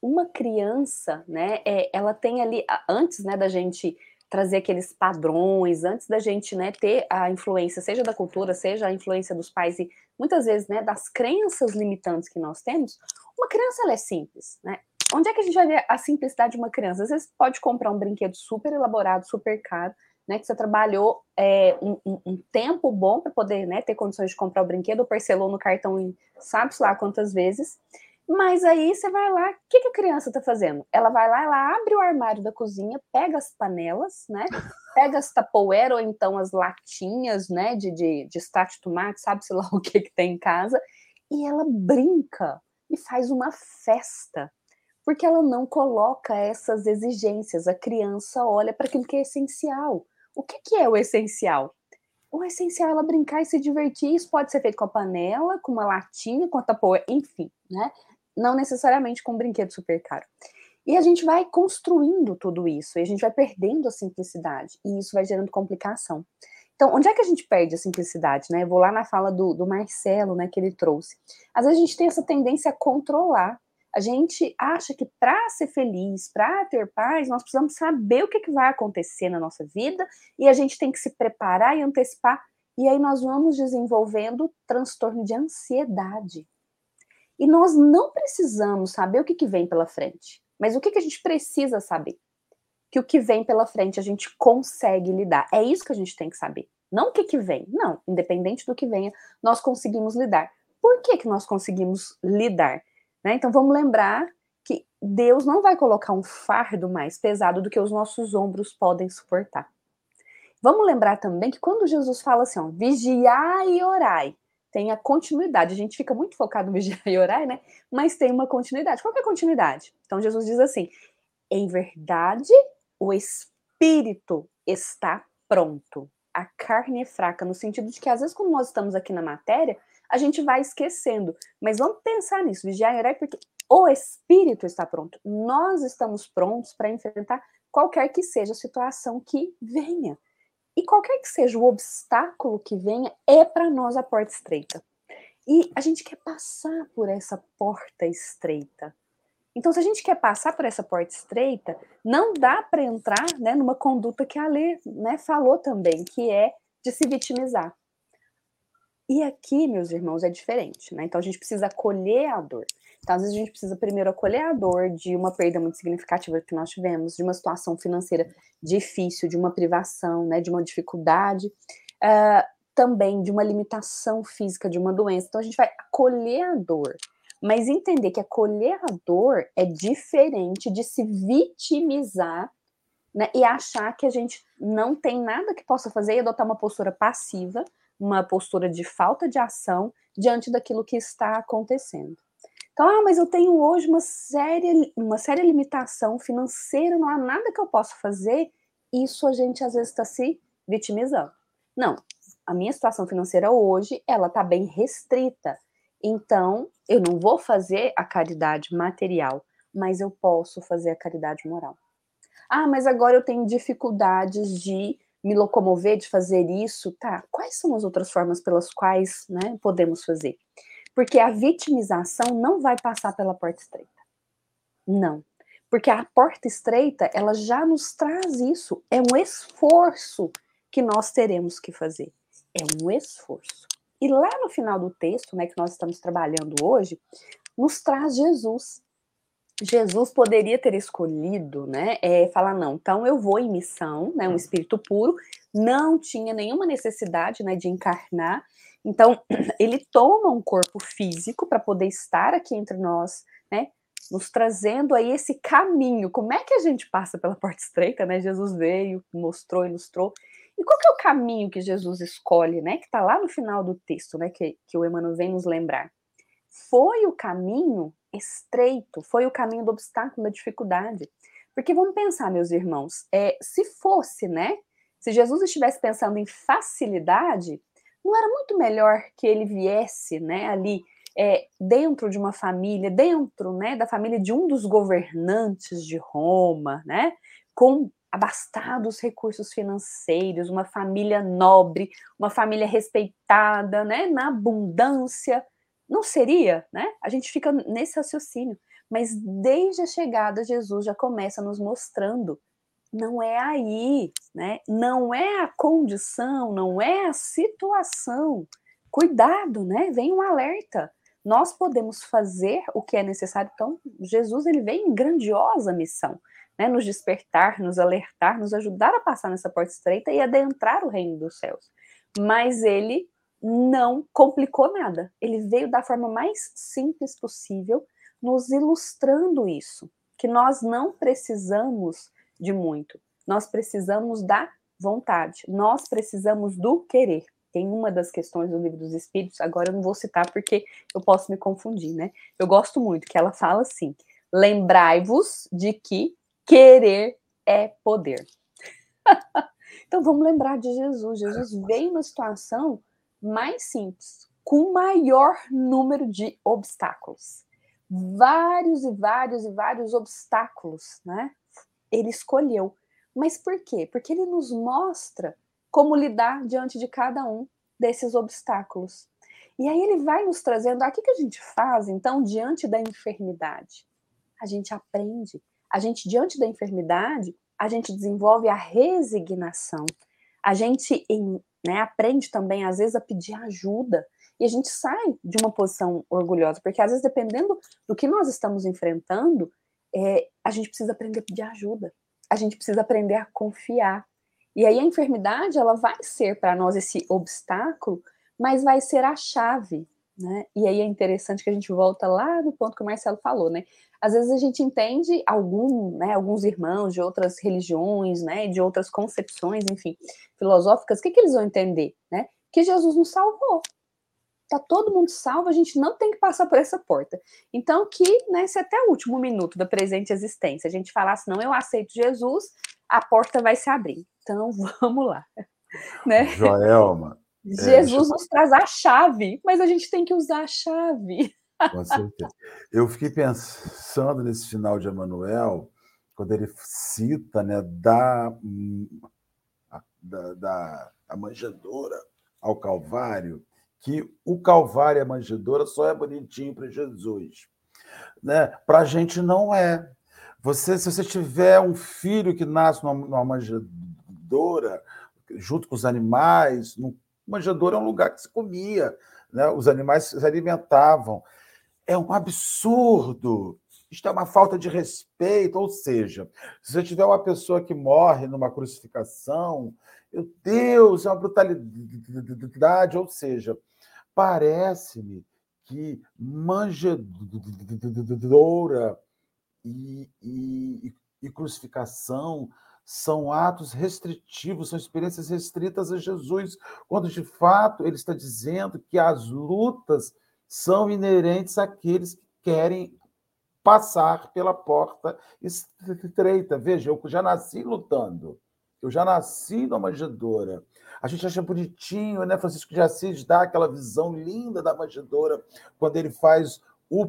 Uma criança, né, é, ela tem ali, antes, né, da gente trazer aqueles padrões, antes da gente, né, ter a influência, seja da cultura, seja a influência dos pais e muitas vezes, né, das crenças limitantes que nós temos, uma criança ela é simples, né? onde é que a gente vai ver a simplicidade de uma criança? Às vezes pode comprar um brinquedo super elaborado, super caro, né? Que você trabalhou é, um, um, tempo bom para poder né, ter condições de comprar o brinquedo, ou parcelou no cartão em sabe-se lá quantas vezes. Mas aí você vai lá, o que, que a criança está fazendo? Ela vai lá, ela abre o armário da cozinha, pega as panelas, né? Pega as tapoeira ou então as latinhas, né? De, de, de extrato de tomate, sabe-se lá o que, que tem em casa, e ela brinca e faz uma festa porque ela não coloca essas exigências. A criança olha para aquilo que é essencial. O que, que é o essencial? O essencial é ela brincar e se divertir. Isso pode ser feito com a panela, com uma latinha, com a tapoeira, enfim, né? Não necessariamente com um brinquedo super caro. E a gente vai construindo tudo isso, e a gente vai perdendo a simplicidade, e isso vai gerando complicação. Então, onde é que a gente perde a simplicidade, né? Eu vou lá na fala do, do Marcelo, né, que ele trouxe. Às vezes a gente tem essa tendência a controlar a gente acha que para ser feliz, para ter paz, nós precisamos saber o que, que vai acontecer na nossa vida e a gente tem que se preparar e antecipar. E aí nós vamos desenvolvendo transtorno de ansiedade. E nós não precisamos saber o que, que vem pela frente, mas o que, que a gente precisa saber? Que o que vem pela frente a gente consegue lidar. É isso que a gente tem que saber. Não o que, que vem. Não, independente do que venha, nós conseguimos lidar. Por que, que nós conseguimos lidar? Né? Então vamos lembrar que Deus não vai colocar um fardo mais pesado do que os nossos ombros podem suportar. Vamos lembrar também que quando Jesus fala assim, ó, vigiai e orai, tem a continuidade. A gente fica muito focado no vigiar e orar, né? Mas tem uma continuidade. Qual é a continuidade? Então Jesus diz assim: em verdade, o espírito está pronto. A carne é fraca, no sentido de que às vezes, quando nós estamos aqui na matéria, a gente vai esquecendo. Mas vamos pensar nisso, vigiar e orar, porque o espírito está pronto. Nós estamos prontos para enfrentar qualquer que seja a situação que venha. E qualquer que seja o obstáculo que venha, é para nós a porta estreita. E a gente quer passar por essa porta estreita. Então, se a gente quer passar por essa porta estreita, não dá para entrar né, numa conduta que a Lê né, falou também, que é de se vitimizar. E aqui, meus irmãos, é diferente, né? Então a gente precisa acolher a dor. Então, às vezes, a gente precisa primeiro acolher a dor de uma perda muito significativa que nós tivemos, de uma situação financeira difícil, de uma privação, né, de uma dificuldade, uh, também de uma limitação física, de uma doença. Então, a gente vai acolher a dor, mas entender que acolher a dor é diferente de se vitimizar né, e achar que a gente não tem nada que possa fazer e adotar uma postura passiva uma postura de falta de ação diante daquilo que está acontecendo. Então, ah, mas eu tenho hoje uma séria, uma séria limitação financeira, não há nada que eu possa fazer. Isso a gente às vezes está se vitimizando. Não, a minha situação financeira hoje, ela está bem restrita. Então, eu não vou fazer a caridade material, mas eu posso fazer a caridade moral. Ah, mas agora eu tenho dificuldades de me locomover, de fazer isso, tá? Quais são as outras formas pelas quais né, podemos fazer? Porque a vitimização não vai passar pela porta estreita. Não. Porque a porta estreita, ela já nos traz isso. É um esforço que nós teremos que fazer. É um esforço. E lá no final do texto, né, que nós estamos trabalhando hoje, nos traz Jesus. Jesus poderia ter escolhido, né, é, falar não, então eu vou em missão, né, um espírito puro, não tinha nenhuma necessidade, né, de encarnar, então ele toma um corpo físico para poder estar aqui entre nós, né, nos trazendo aí esse caminho. Como é que a gente passa pela porta estreita, né? Jesus veio, mostrou, ilustrou. E qual que é o caminho que Jesus escolhe, né? Que está lá no final do texto, né? Que, que o Emmanuel vem nos lembrar. Foi o caminho estreito, foi o caminho do obstáculo, da dificuldade. Porque vamos pensar, meus irmãos, é, se fosse, né? Se Jesus estivesse pensando em facilidade, não era muito melhor que ele viesse, né, ali é, dentro de uma família, dentro, né, da família de um dos governantes de Roma, né, com abastados recursos financeiros, uma família nobre, uma família respeitada, né, na abundância, não seria, né? A gente fica nesse raciocínio, mas desde a chegada Jesus já começa nos mostrando não é aí, né? Não é a condição, não é a situação. Cuidado, né? Vem um alerta. nós podemos fazer o que é necessário. Então, Jesus ele vem em grandiosa missão, né? Nos despertar, nos alertar, nos ajudar a passar nessa porta estreita e adentrar o reino dos céus. Mas ele não complicou nada. Ele veio da forma mais simples possível, nos ilustrando isso, que nós não precisamos de muito. Nós precisamos da vontade. Nós precisamos do querer tem uma das questões do livro dos Espíritos, agora eu não vou citar porque eu posso me confundir, né? Eu gosto muito que ela fala assim: lembrai-vos de que querer é poder. então vamos lembrar de Jesus. Jesus veio numa situação mais simples, com maior número de obstáculos. Vários e vários e vários obstáculos, né? Ele escolheu. Mas por quê? Porque ele nos mostra como lidar diante de cada um desses obstáculos. E aí ele vai nos trazendo, ah, o que a gente faz então diante da enfermidade? A gente aprende. A gente, diante da enfermidade, a gente desenvolve a resignação. A gente né, aprende também, às vezes, a pedir ajuda. E a gente sai de uma posição orgulhosa, porque às vezes, dependendo do que nós estamos enfrentando, é, a gente precisa aprender a pedir ajuda. A gente precisa aprender a confiar. E aí a enfermidade, ela vai ser para nós esse obstáculo, mas vai ser a chave, né? E aí é interessante que a gente volta lá no ponto que o Marcelo falou, né? Às vezes a gente entende algum, né, alguns irmãos de outras religiões, né, de outras concepções, enfim, filosóficas, o que, que eles vão entender, né? Que Jesus nos salvou. Tá todo mundo salvo, a gente não tem que passar por essa porta. Então, que né, se até o último minuto da presente existência a gente falasse, não, eu aceito Jesus, a porta vai se abrir. Então, vamos lá. Né? Joelma. Jesus é, nos traz a chave, mas a gente tem que usar a chave. Com certeza. Eu fiquei pensando nesse final de Emanuel, quando ele cita né, da, da, da a manjedoura ao Calvário, que o Calvário a manjedoura só é bonitinho para Jesus. Né? Para a gente não é. Você, se você tiver um filho que nasce numa, numa manjedoura, junto com os animais, no, manjedoura é um lugar que se comia, né? os animais se alimentavam. É um absurdo. Isto é uma falta de respeito. Ou seja, se você tiver uma pessoa que morre numa crucificação, meu Deus, é uma brutalidade. Ou seja, parece-me que manjedoura e, e, e crucificação são atos restritivos, são experiências restritas a Jesus, quando de fato ele está dizendo que as lutas são inerentes àqueles que querem passar pela porta estreita. Veja, eu já nasci lutando, eu já nasci numa manjedoura. A gente acha bonitinho, né? Francisco de Assis dá aquela visão linda da manjedoura quando ele faz o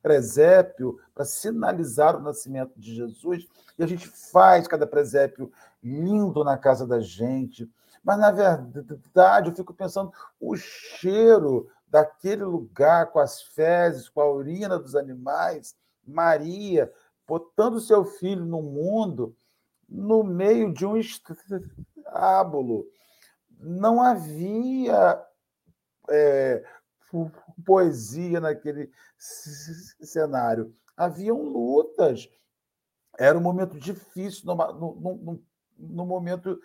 presépio para sinalizar o nascimento de Jesus, e a gente faz cada presépio lindo na casa da gente. Mas, na verdade, eu fico pensando o cheiro daquele lugar com as fezes, com a urina dos animais, Maria botando seu filho no mundo no meio de um estábulo. Não havia é, poesia naquele cenário. Haviam lutas. Era um momento difícil, no, no, no momento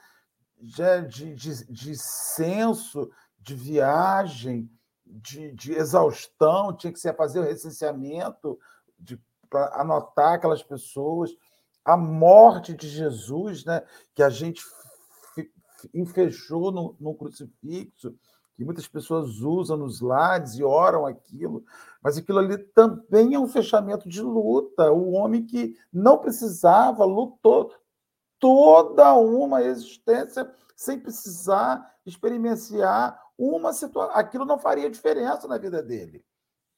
de, de, de, de senso, de viagem, de, de, exaustão, tinha que se fazer o recenseamento para anotar aquelas pessoas. A morte de Jesus, né, que a gente enfechou no, no crucifixo, que muitas pessoas usam nos lares e oram aquilo, mas aquilo ali também é um fechamento de luta. O homem que não precisava lutou toda uma existência sem precisar experienciar uma situação. Aquilo não faria diferença na vida dele.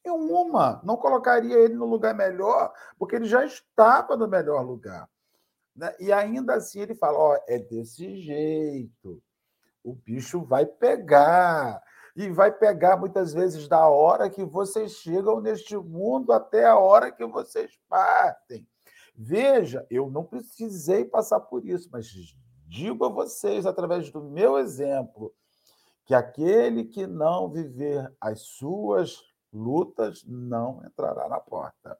Em uma, não colocaria ele no lugar melhor, porque ele já estava no melhor lugar. Né? E ainda assim ele fala: ó, é desse jeito o bicho vai pegar. E vai pegar muitas vezes da hora que vocês chegam neste mundo até a hora que vocês partem. Veja, eu não precisei passar por isso, mas digo a vocês, através do meu exemplo, que aquele que não viver as suas lutas, não entrará na porta.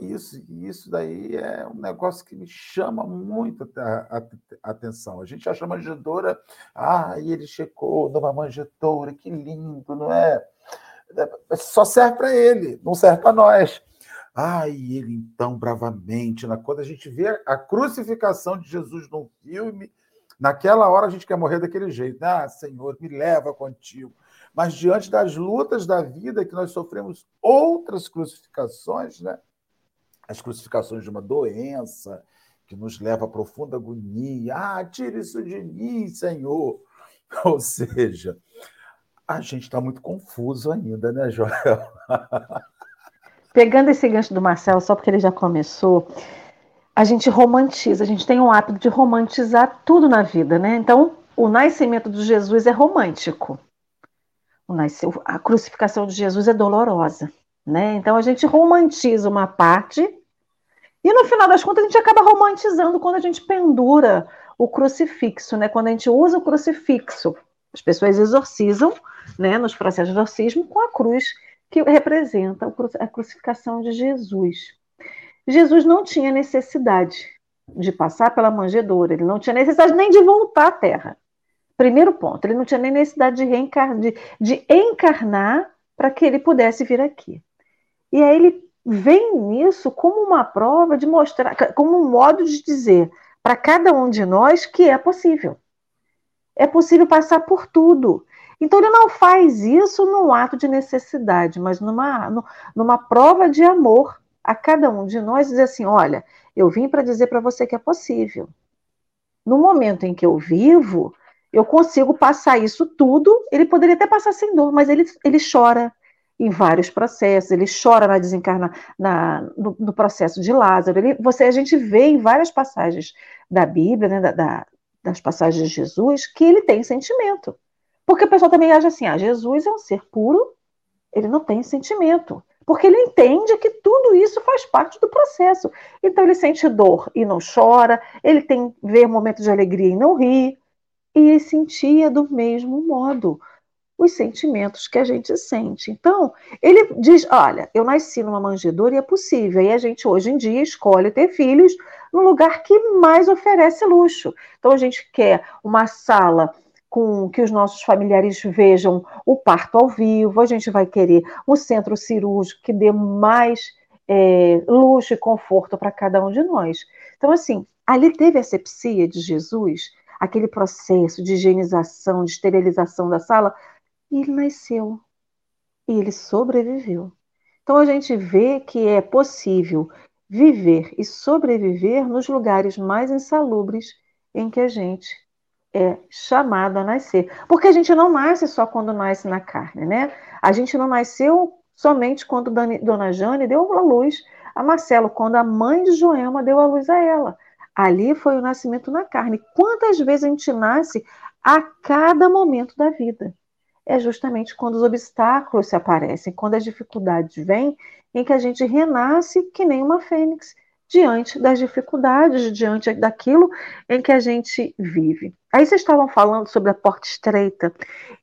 E é isso, isso daí é um negócio que me chama muito a, a, a atenção. A gente acha manjedoura, ah, e ele checou numa manjedoura, que lindo, não é? é só serve para ele, não serve para nós. Ah, e ele então, bravamente, na, quando a gente vê a crucificação de Jesus no filme, naquela hora a gente quer morrer daquele jeito. Ah, Senhor, me leva contigo. Mas diante das lutas da vida, que nós sofremos outras crucificações, né? As crucificações de uma doença, que nos leva a profunda agonia. Ah, tira isso de mim, Senhor. Ou seja, a gente está muito confuso ainda, né, Joel? Pegando esse gancho do Marcelo, só porque ele já começou, a gente romantiza, a gente tem um hábito de romantizar tudo na vida, né? Então, o nascimento de Jesus é romântico a crucificação de Jesus é dolorosa, né? Então a gente romantiza uma parte e no final das contas a gente acaba romantizando quando a gente pendura o crucifixo, né? Quando a gente usa o crucifixo, as pessoas exorcizam, né? Nos processos de exorcismo com a cruz que representa a crucificação de Jesus. Jesus não tinha necessidade de passar pela manjedoura, ele não tinha necessidade nem de voltar à terra. Primeiro ponto, ele não tinha nem necessidade de, reencarnar, de, de encarnar para que ele pudesse vir aqui. E aí ele vem nisso como uma prova de mostrar, como um modo de dizer para cada um de nós que é possível. É possível passar por tudo. Então ele não faz isso num ato de necessidade, mas numa, numa prova de amor a cada um de nós, dizer assim: olha, eu vim para dizer para você que é possível. No momento em que eu vivo, eu consigo passar isso tudo. Ele poderia até passar sem dor, mas ele, ele chora em vários processos, ele chora na desencarna, na, no, no processo de Lázaro. Ele, você, a gente vê em várias passagens da Bíblia, né, da, da, das passagens de Jesus, que ele tem sentimento. Porque o pessoal também acha assim: ah, Jesus é um ser puro, ele não tem sentimento. Porque ele entende que tudo isso faz parte do processo. Então ele sente dor e não chora, ele tem vê momentos de alegria e não ri, e ele sentia do mesmo modo os sentimentos que a gente sente. Então, ele diz: Olha, eu nasci numa manjedoura e é possível. E a gente hoje em dia escolhe ter filhos no lugar que mais oferece luxo. Então, a gente quer uma sala com que os nossos familiares vejam o parto ao vivo, a gente vai querer um centro cirúrgico que dê mais é, luxo e conforto para cada um de nós. Então, assim, ali teve a sepsia de Jesus aquele processo de higienização, de esterilização da sala, e ele nasceu. E ele sobreviveu. Então a gente vê que é possível viver e sobreviver nos lugares mais insalubres em que a gente é chamado a nascer. Porque a gente não nasce só quando nasce na carne, né? A gente não nasceu somente quando Dona Jane deu a luz a Marcelo, quando a mãe de Joelma deu a luz a ela. Ali foi o nascimento na carne. Quantas vezes a gente nasce a cada momento da vida? É justamente quando os obstáculos se aparecem, quando as dificuldades vêm, em que a gente renasce que nem uma fênix diante das dificuldades, diante daquilo em que a gente vive. Aí vocês estavam falando sobre a porta estreita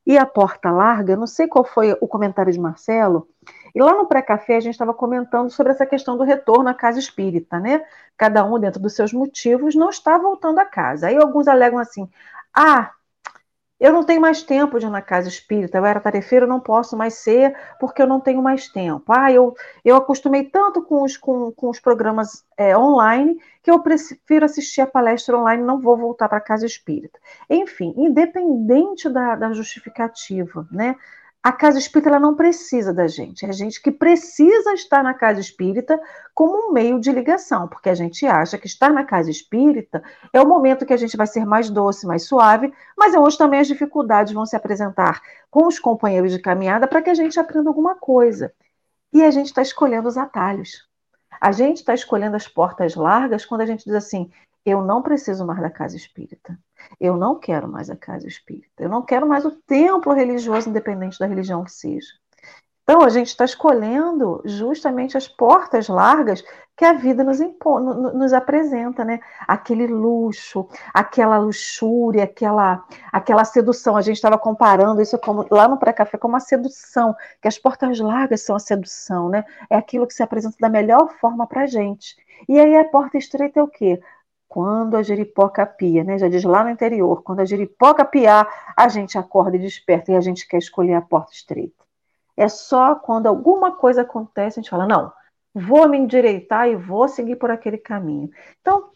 e a porta larga, não sei qual foi o comentário de Marcelo, e lá no pré-café a gente estava comentando sobre essa questão do retorno à casa espírita, né? Cada um dentro dos seus motivos não está voltando à casa. Aí alguns alegam assim: ah, eu não tenho mais tempo de ir na casa espírita, eu era tarefeiro, eu não posso mais ser porque eu não tenho mais tempo. Ah, eu, eu acostumei tanto com os, com, com os programas é, online que eu prefiro assistir a palestra online, não vou voltar para a casa espírita. Enfim, independente da, da justificativa, né? A casa espírita ela não precisa da gente, é a gente que precisa estar na casa espírita como um meio de ligação, porque a gente acha que estar na casa espírita é o momento que a gente vai ser mais doce, mais suave, mas é onde também as dificuldades vão se apresentar com os companheiros de caminhada para que a gente aprenda alguma coisa. E a gente está escolhendo os atalhos. A gente está escolhendo as portas largas quando a gente diz assim: eu não preciso mais da casa espírita. Eu não quero mais a casa espírita. Eu não quero mais o templo religioso, independente da religião que seja. Então, a gente está escolhendo justamente as portas largas que a vida nos, nos apresenta, né? Aquele luxo, aquela luxúria, aquela, aquela sedução. A gente estava comparando isso como, lá no pré-café como a sedução, que as portas largas são a sedução, né? É aquilo que se apresenta da melhor forma para a gente. E aí a porta estreita é o quê? Quando a jeripoca pia, né? Já diz lá no interior, quando a jeripoca piar, a gente acorda e desperta e a gente quer escolher a porta estreita. É só quando alguma coisa acontece, a gente fala, não, vou me endireitar e vou seguir por aquele caminho. Então,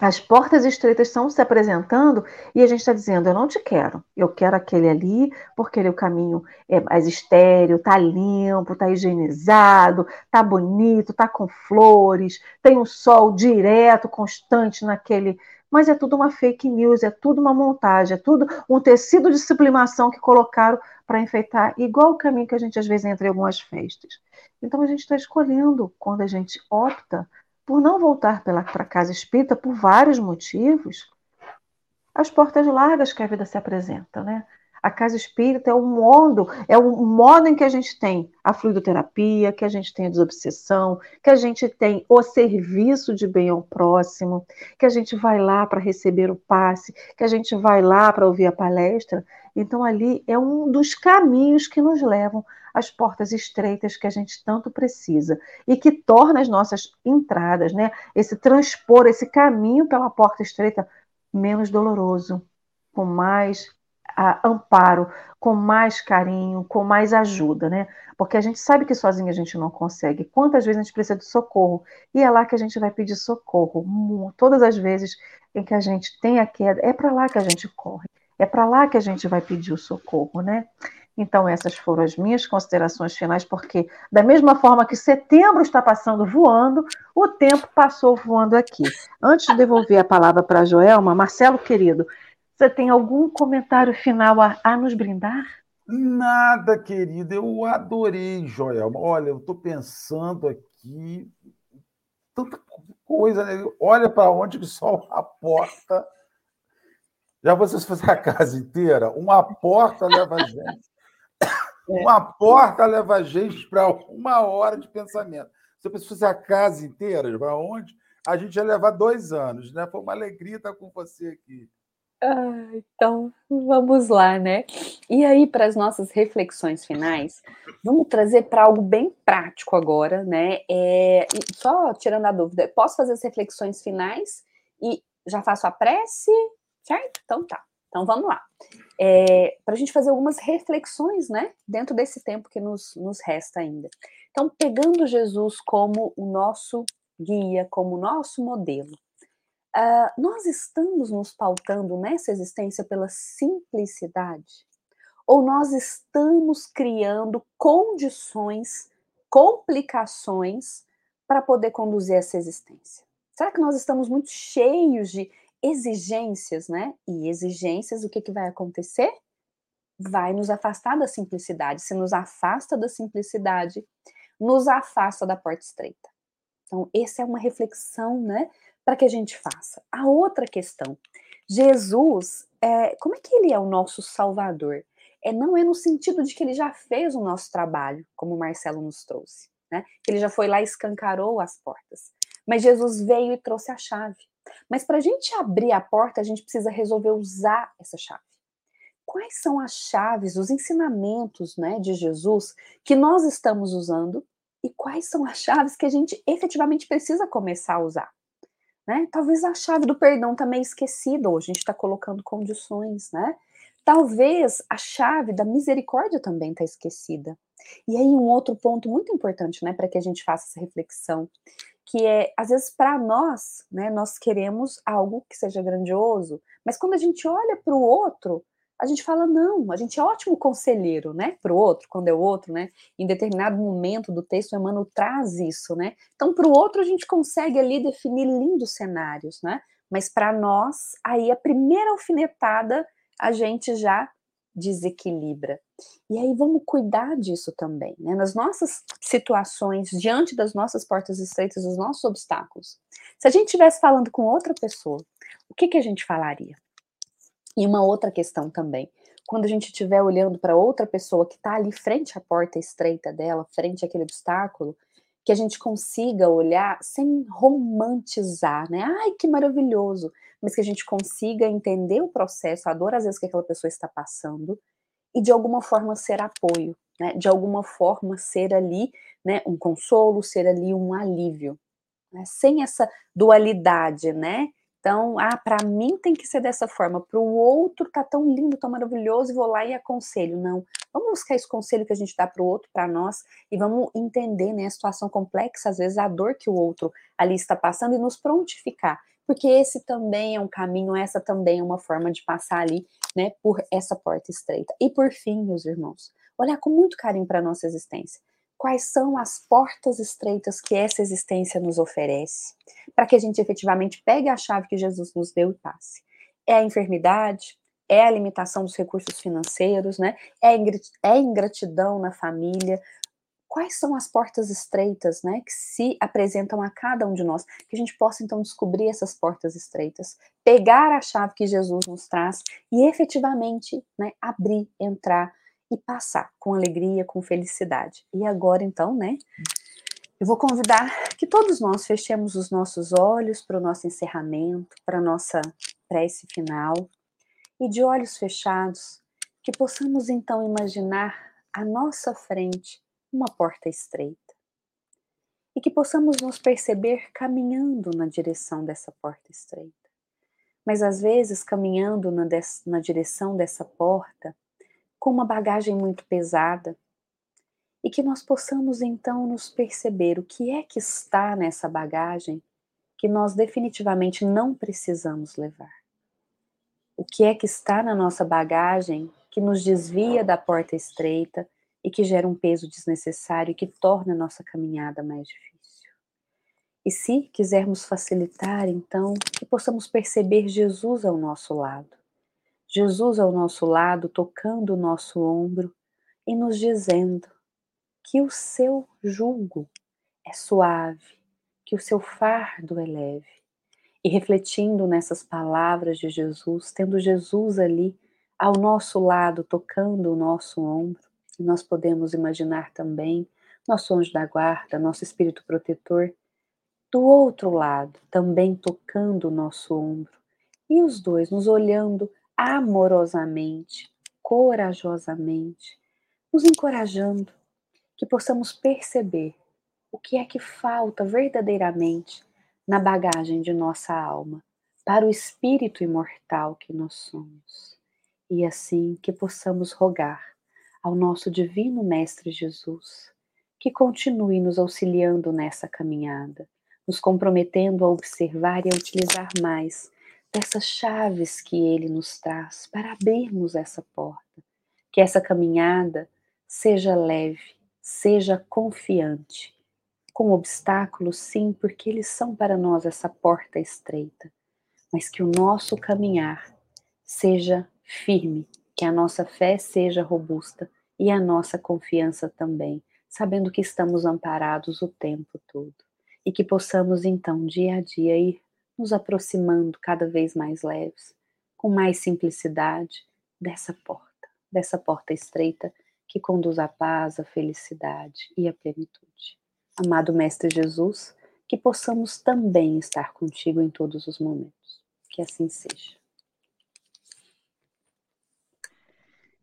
as portas estreitas estão se apresentando e a gente está dizendo: eu não te quero, eu quero aquele ali, porque ele, o caminho é mais estéreo, tá limpo, tá higienizado, tá bonito, tá com flores, tem um sol direto, constante naquele. Mas é tudo uma fake news, é tudo uma montagem, é tudo um tecido de sublimação que colocaram para enfeitar, igual o caminho que a gente às vezes entra em algumas festas. Então a gente está escolhendo, quando a gente opta por não voltar para a casa espírita por vários motivos, as portas largas que a vida se apresenta, né? A casa espírita é o modo, é o modo em que a gente tem a fluidoterapia, que a gente tem a desobsessão, que a gente tem o serviço de bem ao próximo, que a gente vai lá para receber o passe, que a gente vai lá para ouvir a palestra. Então, ali é um dos caminhos que nos levam às portas estreitas que a gente tanto precisa e que torna as nossas entradas, né, esse transpor, esse caminho pela porta estreita menos doloroso, com mais amparo, com mais carinho, com mais ajuda, né? Porque a gente sabe que sozinha a gente não consegue. Quantas vezes a gente precisa de socorro? E é lá que a gente vai pedir socorro. Todas as vezes em que a gente tem a queda, é para lá que a gente corre. É para lá que a gente vai pedir o socorro, né? Então, essas foram as minhas considerações finais, porque, da mesma forma que setembro está passando voando, o tempo passou voando aqui. Antes de devolver a palavra para a Joelma, Marcelo, querido, você tem algum comentário final a, a nos brindar? Nada, querida. Eu adorei, Joelma. Olha, eu estou pensando aqui tanta coisa, né? Olha para onde que só a porta. Já vocês fizeram a casa inteira? Uma porta leva a gente. É. Uma porta leva a gente para uma hora de pensamento. Se eu fosse a casa inteira, para onde? A gente ia levar dois anos, né? Foi uma alegria estar com você aqui. Ah, então, vamos lá, né? E aí, para as nossas reflexões finais, vamos trazer para algo bem prático agora, né? É, só tirando a dúvida, posso fazer as reflexões finais e já faço a prece, certo? Então tá. Então vamos lá. É, para a gente fazer algumas reflexões, né? Dentro desse tempo que nos, nos resta ainda. Então, pegando Jesus como o nosso guia, como o nosso modelo. Uh, nós estamos nos pautando nessa existência pela simplicidade? Ou nós estamos criando condições, complicações para poder conduzir essa existência? Será que nós estamos muito cheios de exigências, né? E exigências, o que, que vai acontecer? Vai nos afastar da simplicidade. Se nos afasta da simplicidade, nos afasta da porta estreita. Então, essa é uma reflexão, né? Para que a gente faça. A outra questão, Jesus, é, como é que ele é o nosso Salvador? É, não é no sentido de que ele já fez o nosso trabalho, como o Marcelo nos trouxe, né? Que ele já foi lá e escancarou as portas. Mas Jesus veio e trouxe a chave. Mas para a gente abrir a porta, a gente precisa resolver usar essa chave. Quais são as chaves, os ensinamentos né, de Jesus que nós estamos usando e quais são as chaves que a gente efetivamente precisa começar a usar? Né? Talvez a chave do perdão está meio esquecida, ou a gente está colocando condições, né? Talvez a chave da misericórdia também está esquecida. E aí, um outro ponto muito importante, né, para que a gente faça essa reflexão, que é, às vezes, para nós, né, nós queremos algo que seja grandioso, mas quando a gente olha para o outro, a gente fala, não, a gente é ótimo conselheiro, né, para o outro, quando é o outro, né, em determinado momento do texto, o Emmanuel traz isso, né, então para o outro a gente consegue ali definir lindos cenários, né, mas para nós, aí a primeira alfinetada a gente já desequilibra. E aí vamos cuidar disso também, né, nas nossas situações, diante das nossas portas estreitas, dos nossos obstáculos. Se a gente estivesse falando com outra pessoa, o que, que a gente falaria? E uma outra questão também. quando a gente estiver olhando para outra pessoa que está ali frente à porta estreita dela, frente àquele obstáculo, que a gente consiga olhar sem romantizar, né? Ai, que maravilhoso! Mas que a gente consiga entender o processo, a dor às vezes que aquela pessoa está passando e de alguma forma ser apoio, né? De alguma forma ser ali, né? Um consolo, ser ali um alívio, né? sem essa dualidade, né? Então, ah, para mim tem que ser dessa forma, para o outro tá tão lindo, tão maravilhoso, e vou lá e aconselho. Não, vamos buscar esse conselho que a gente dá para o outro, para nós, e vamos entender né, a situação complexa, às vezes a dor que o outro ali está passando, e nos prontificar, porque esse também é um caminho, essa também é uma forma de passar ali, né, por essa porta estreita. E por fim, meus irmãos, olhar com muito carinho para a nossa existência quais são as portas estreitas que essa existência nos oferece, para que a gente efetivamente pegue a chave que Jesus nos deu e passe. É a enfermidade, é a limitação dos recursos financeiros, né? É a ingratidão na família. Quais são as portas estreitas, né, que se apresentam a cada um de nós? Que a gente possa então descobrir essas portas estreitas, pegar a chave que Jesus nos traz e efetivamente, né, abrir, entrar e passar com alegria, com felicidade. E agora, então, né? Eu vou convidar que todos nós fechemos os nossos olhos para o nosso encerramento, para a nossa prece final, e de olhos fechados, que possamos então imaginar à nossa frente uma porta estreita. E que possamos nos perceber caminhando na direção dessa porta estreita. Mas às vezes, caminhando na, na direção dessa porta, com uma bagagem muito pesada e que nós possamos então nos perceber o que é que está nessa bagagem que nós definitivamente não precisamos levar. O que é que está na nossa bagagem que nos desvia da porta estreita e que gera um peso desnecessário e que torna a nossa caminhada mais difícil. E se quisermos facilitar, então, que possamos perceber Jesus ao nosso lado Jesus ao nosso lado, tocando o nosso ombro e nos dizendo que o seu jugo é suave, que o seu fardo é leve. E refletindo nessas palavras de Jesus, tendo Jesus ali ao nosso lado, tocando o nosso ombro, nós podemos imaginar também nosso anjo da guarda, nosso espírito protetor, do outro lado, também tocando o nosso ombro, e os dois nos olhando amorosamente, corajosamente, nos encorajando, que possamos perceber o que é que falta verdadeiramente na bagagem de nossa alma para o espírito imortal que nós somos. E assim que possamos rogar ao nosso divino Mestre Jesus que continue nos auxiliando nessa caminhada, nos comprometendo a observar e a utilizar mais dessas chaves que ele nos traz para abrirmos essa porta. Que essa caminhada seja leve, seja confiante, com obstáculos, sim, porque eles são para nós essa porta estreita, mas que o nosso caminhar seja firme, que a nossa fé seja robusta e a nossa confiança também, sabendo que estamos amparados o tempo todo. E que possamos então dia a dia ir nos aproximando cada vez mais leves, com mais simplicidade dessa porta, dessa porta estreita que conduz à paz, à felicidade e à plenitude. Amado Mestre Jesus, que possamos também estar contigo em todos os momentos. Que assim seja.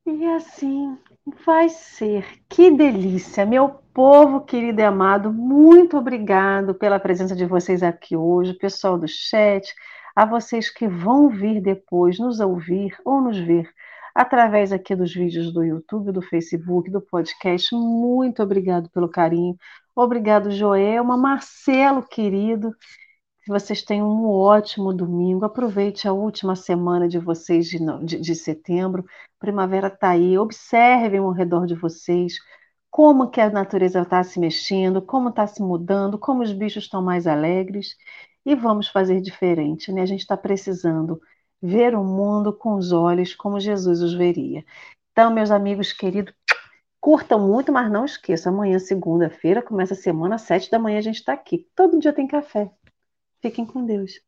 E assim vai ser. Que delícia! Meu povo querido e amado, muito obrigado pela presença de vocês aqui hoje, pessoal do chat, a vocês que vão vir depois nos ouvir ou nos ver através aqui dos vídeos do YouTube, do Facebook, do podcast. Muito obrigado pelo carinho. Obrigado, Joelma, Marcelo querido. Que vocês tenham um ótimo domingo. Aproveite a última semana de vocês de, de, de setembro. Primavera está aí. Observem ao redor de vocês como que a natureza está se mexendo, como está se mudando, como os bichos estão mais alegres. E vamos fazer diferente, né? A gente está precisando ver o mundo com os olhos como Jesus os veria. Então, meus amigos queridos, curtam muito, mas não esqueçam, amanhã, segunda-feira, começa a semana, às sete da manhã, a gente está aqui. Todo dia tem café. Fiquem com Deus.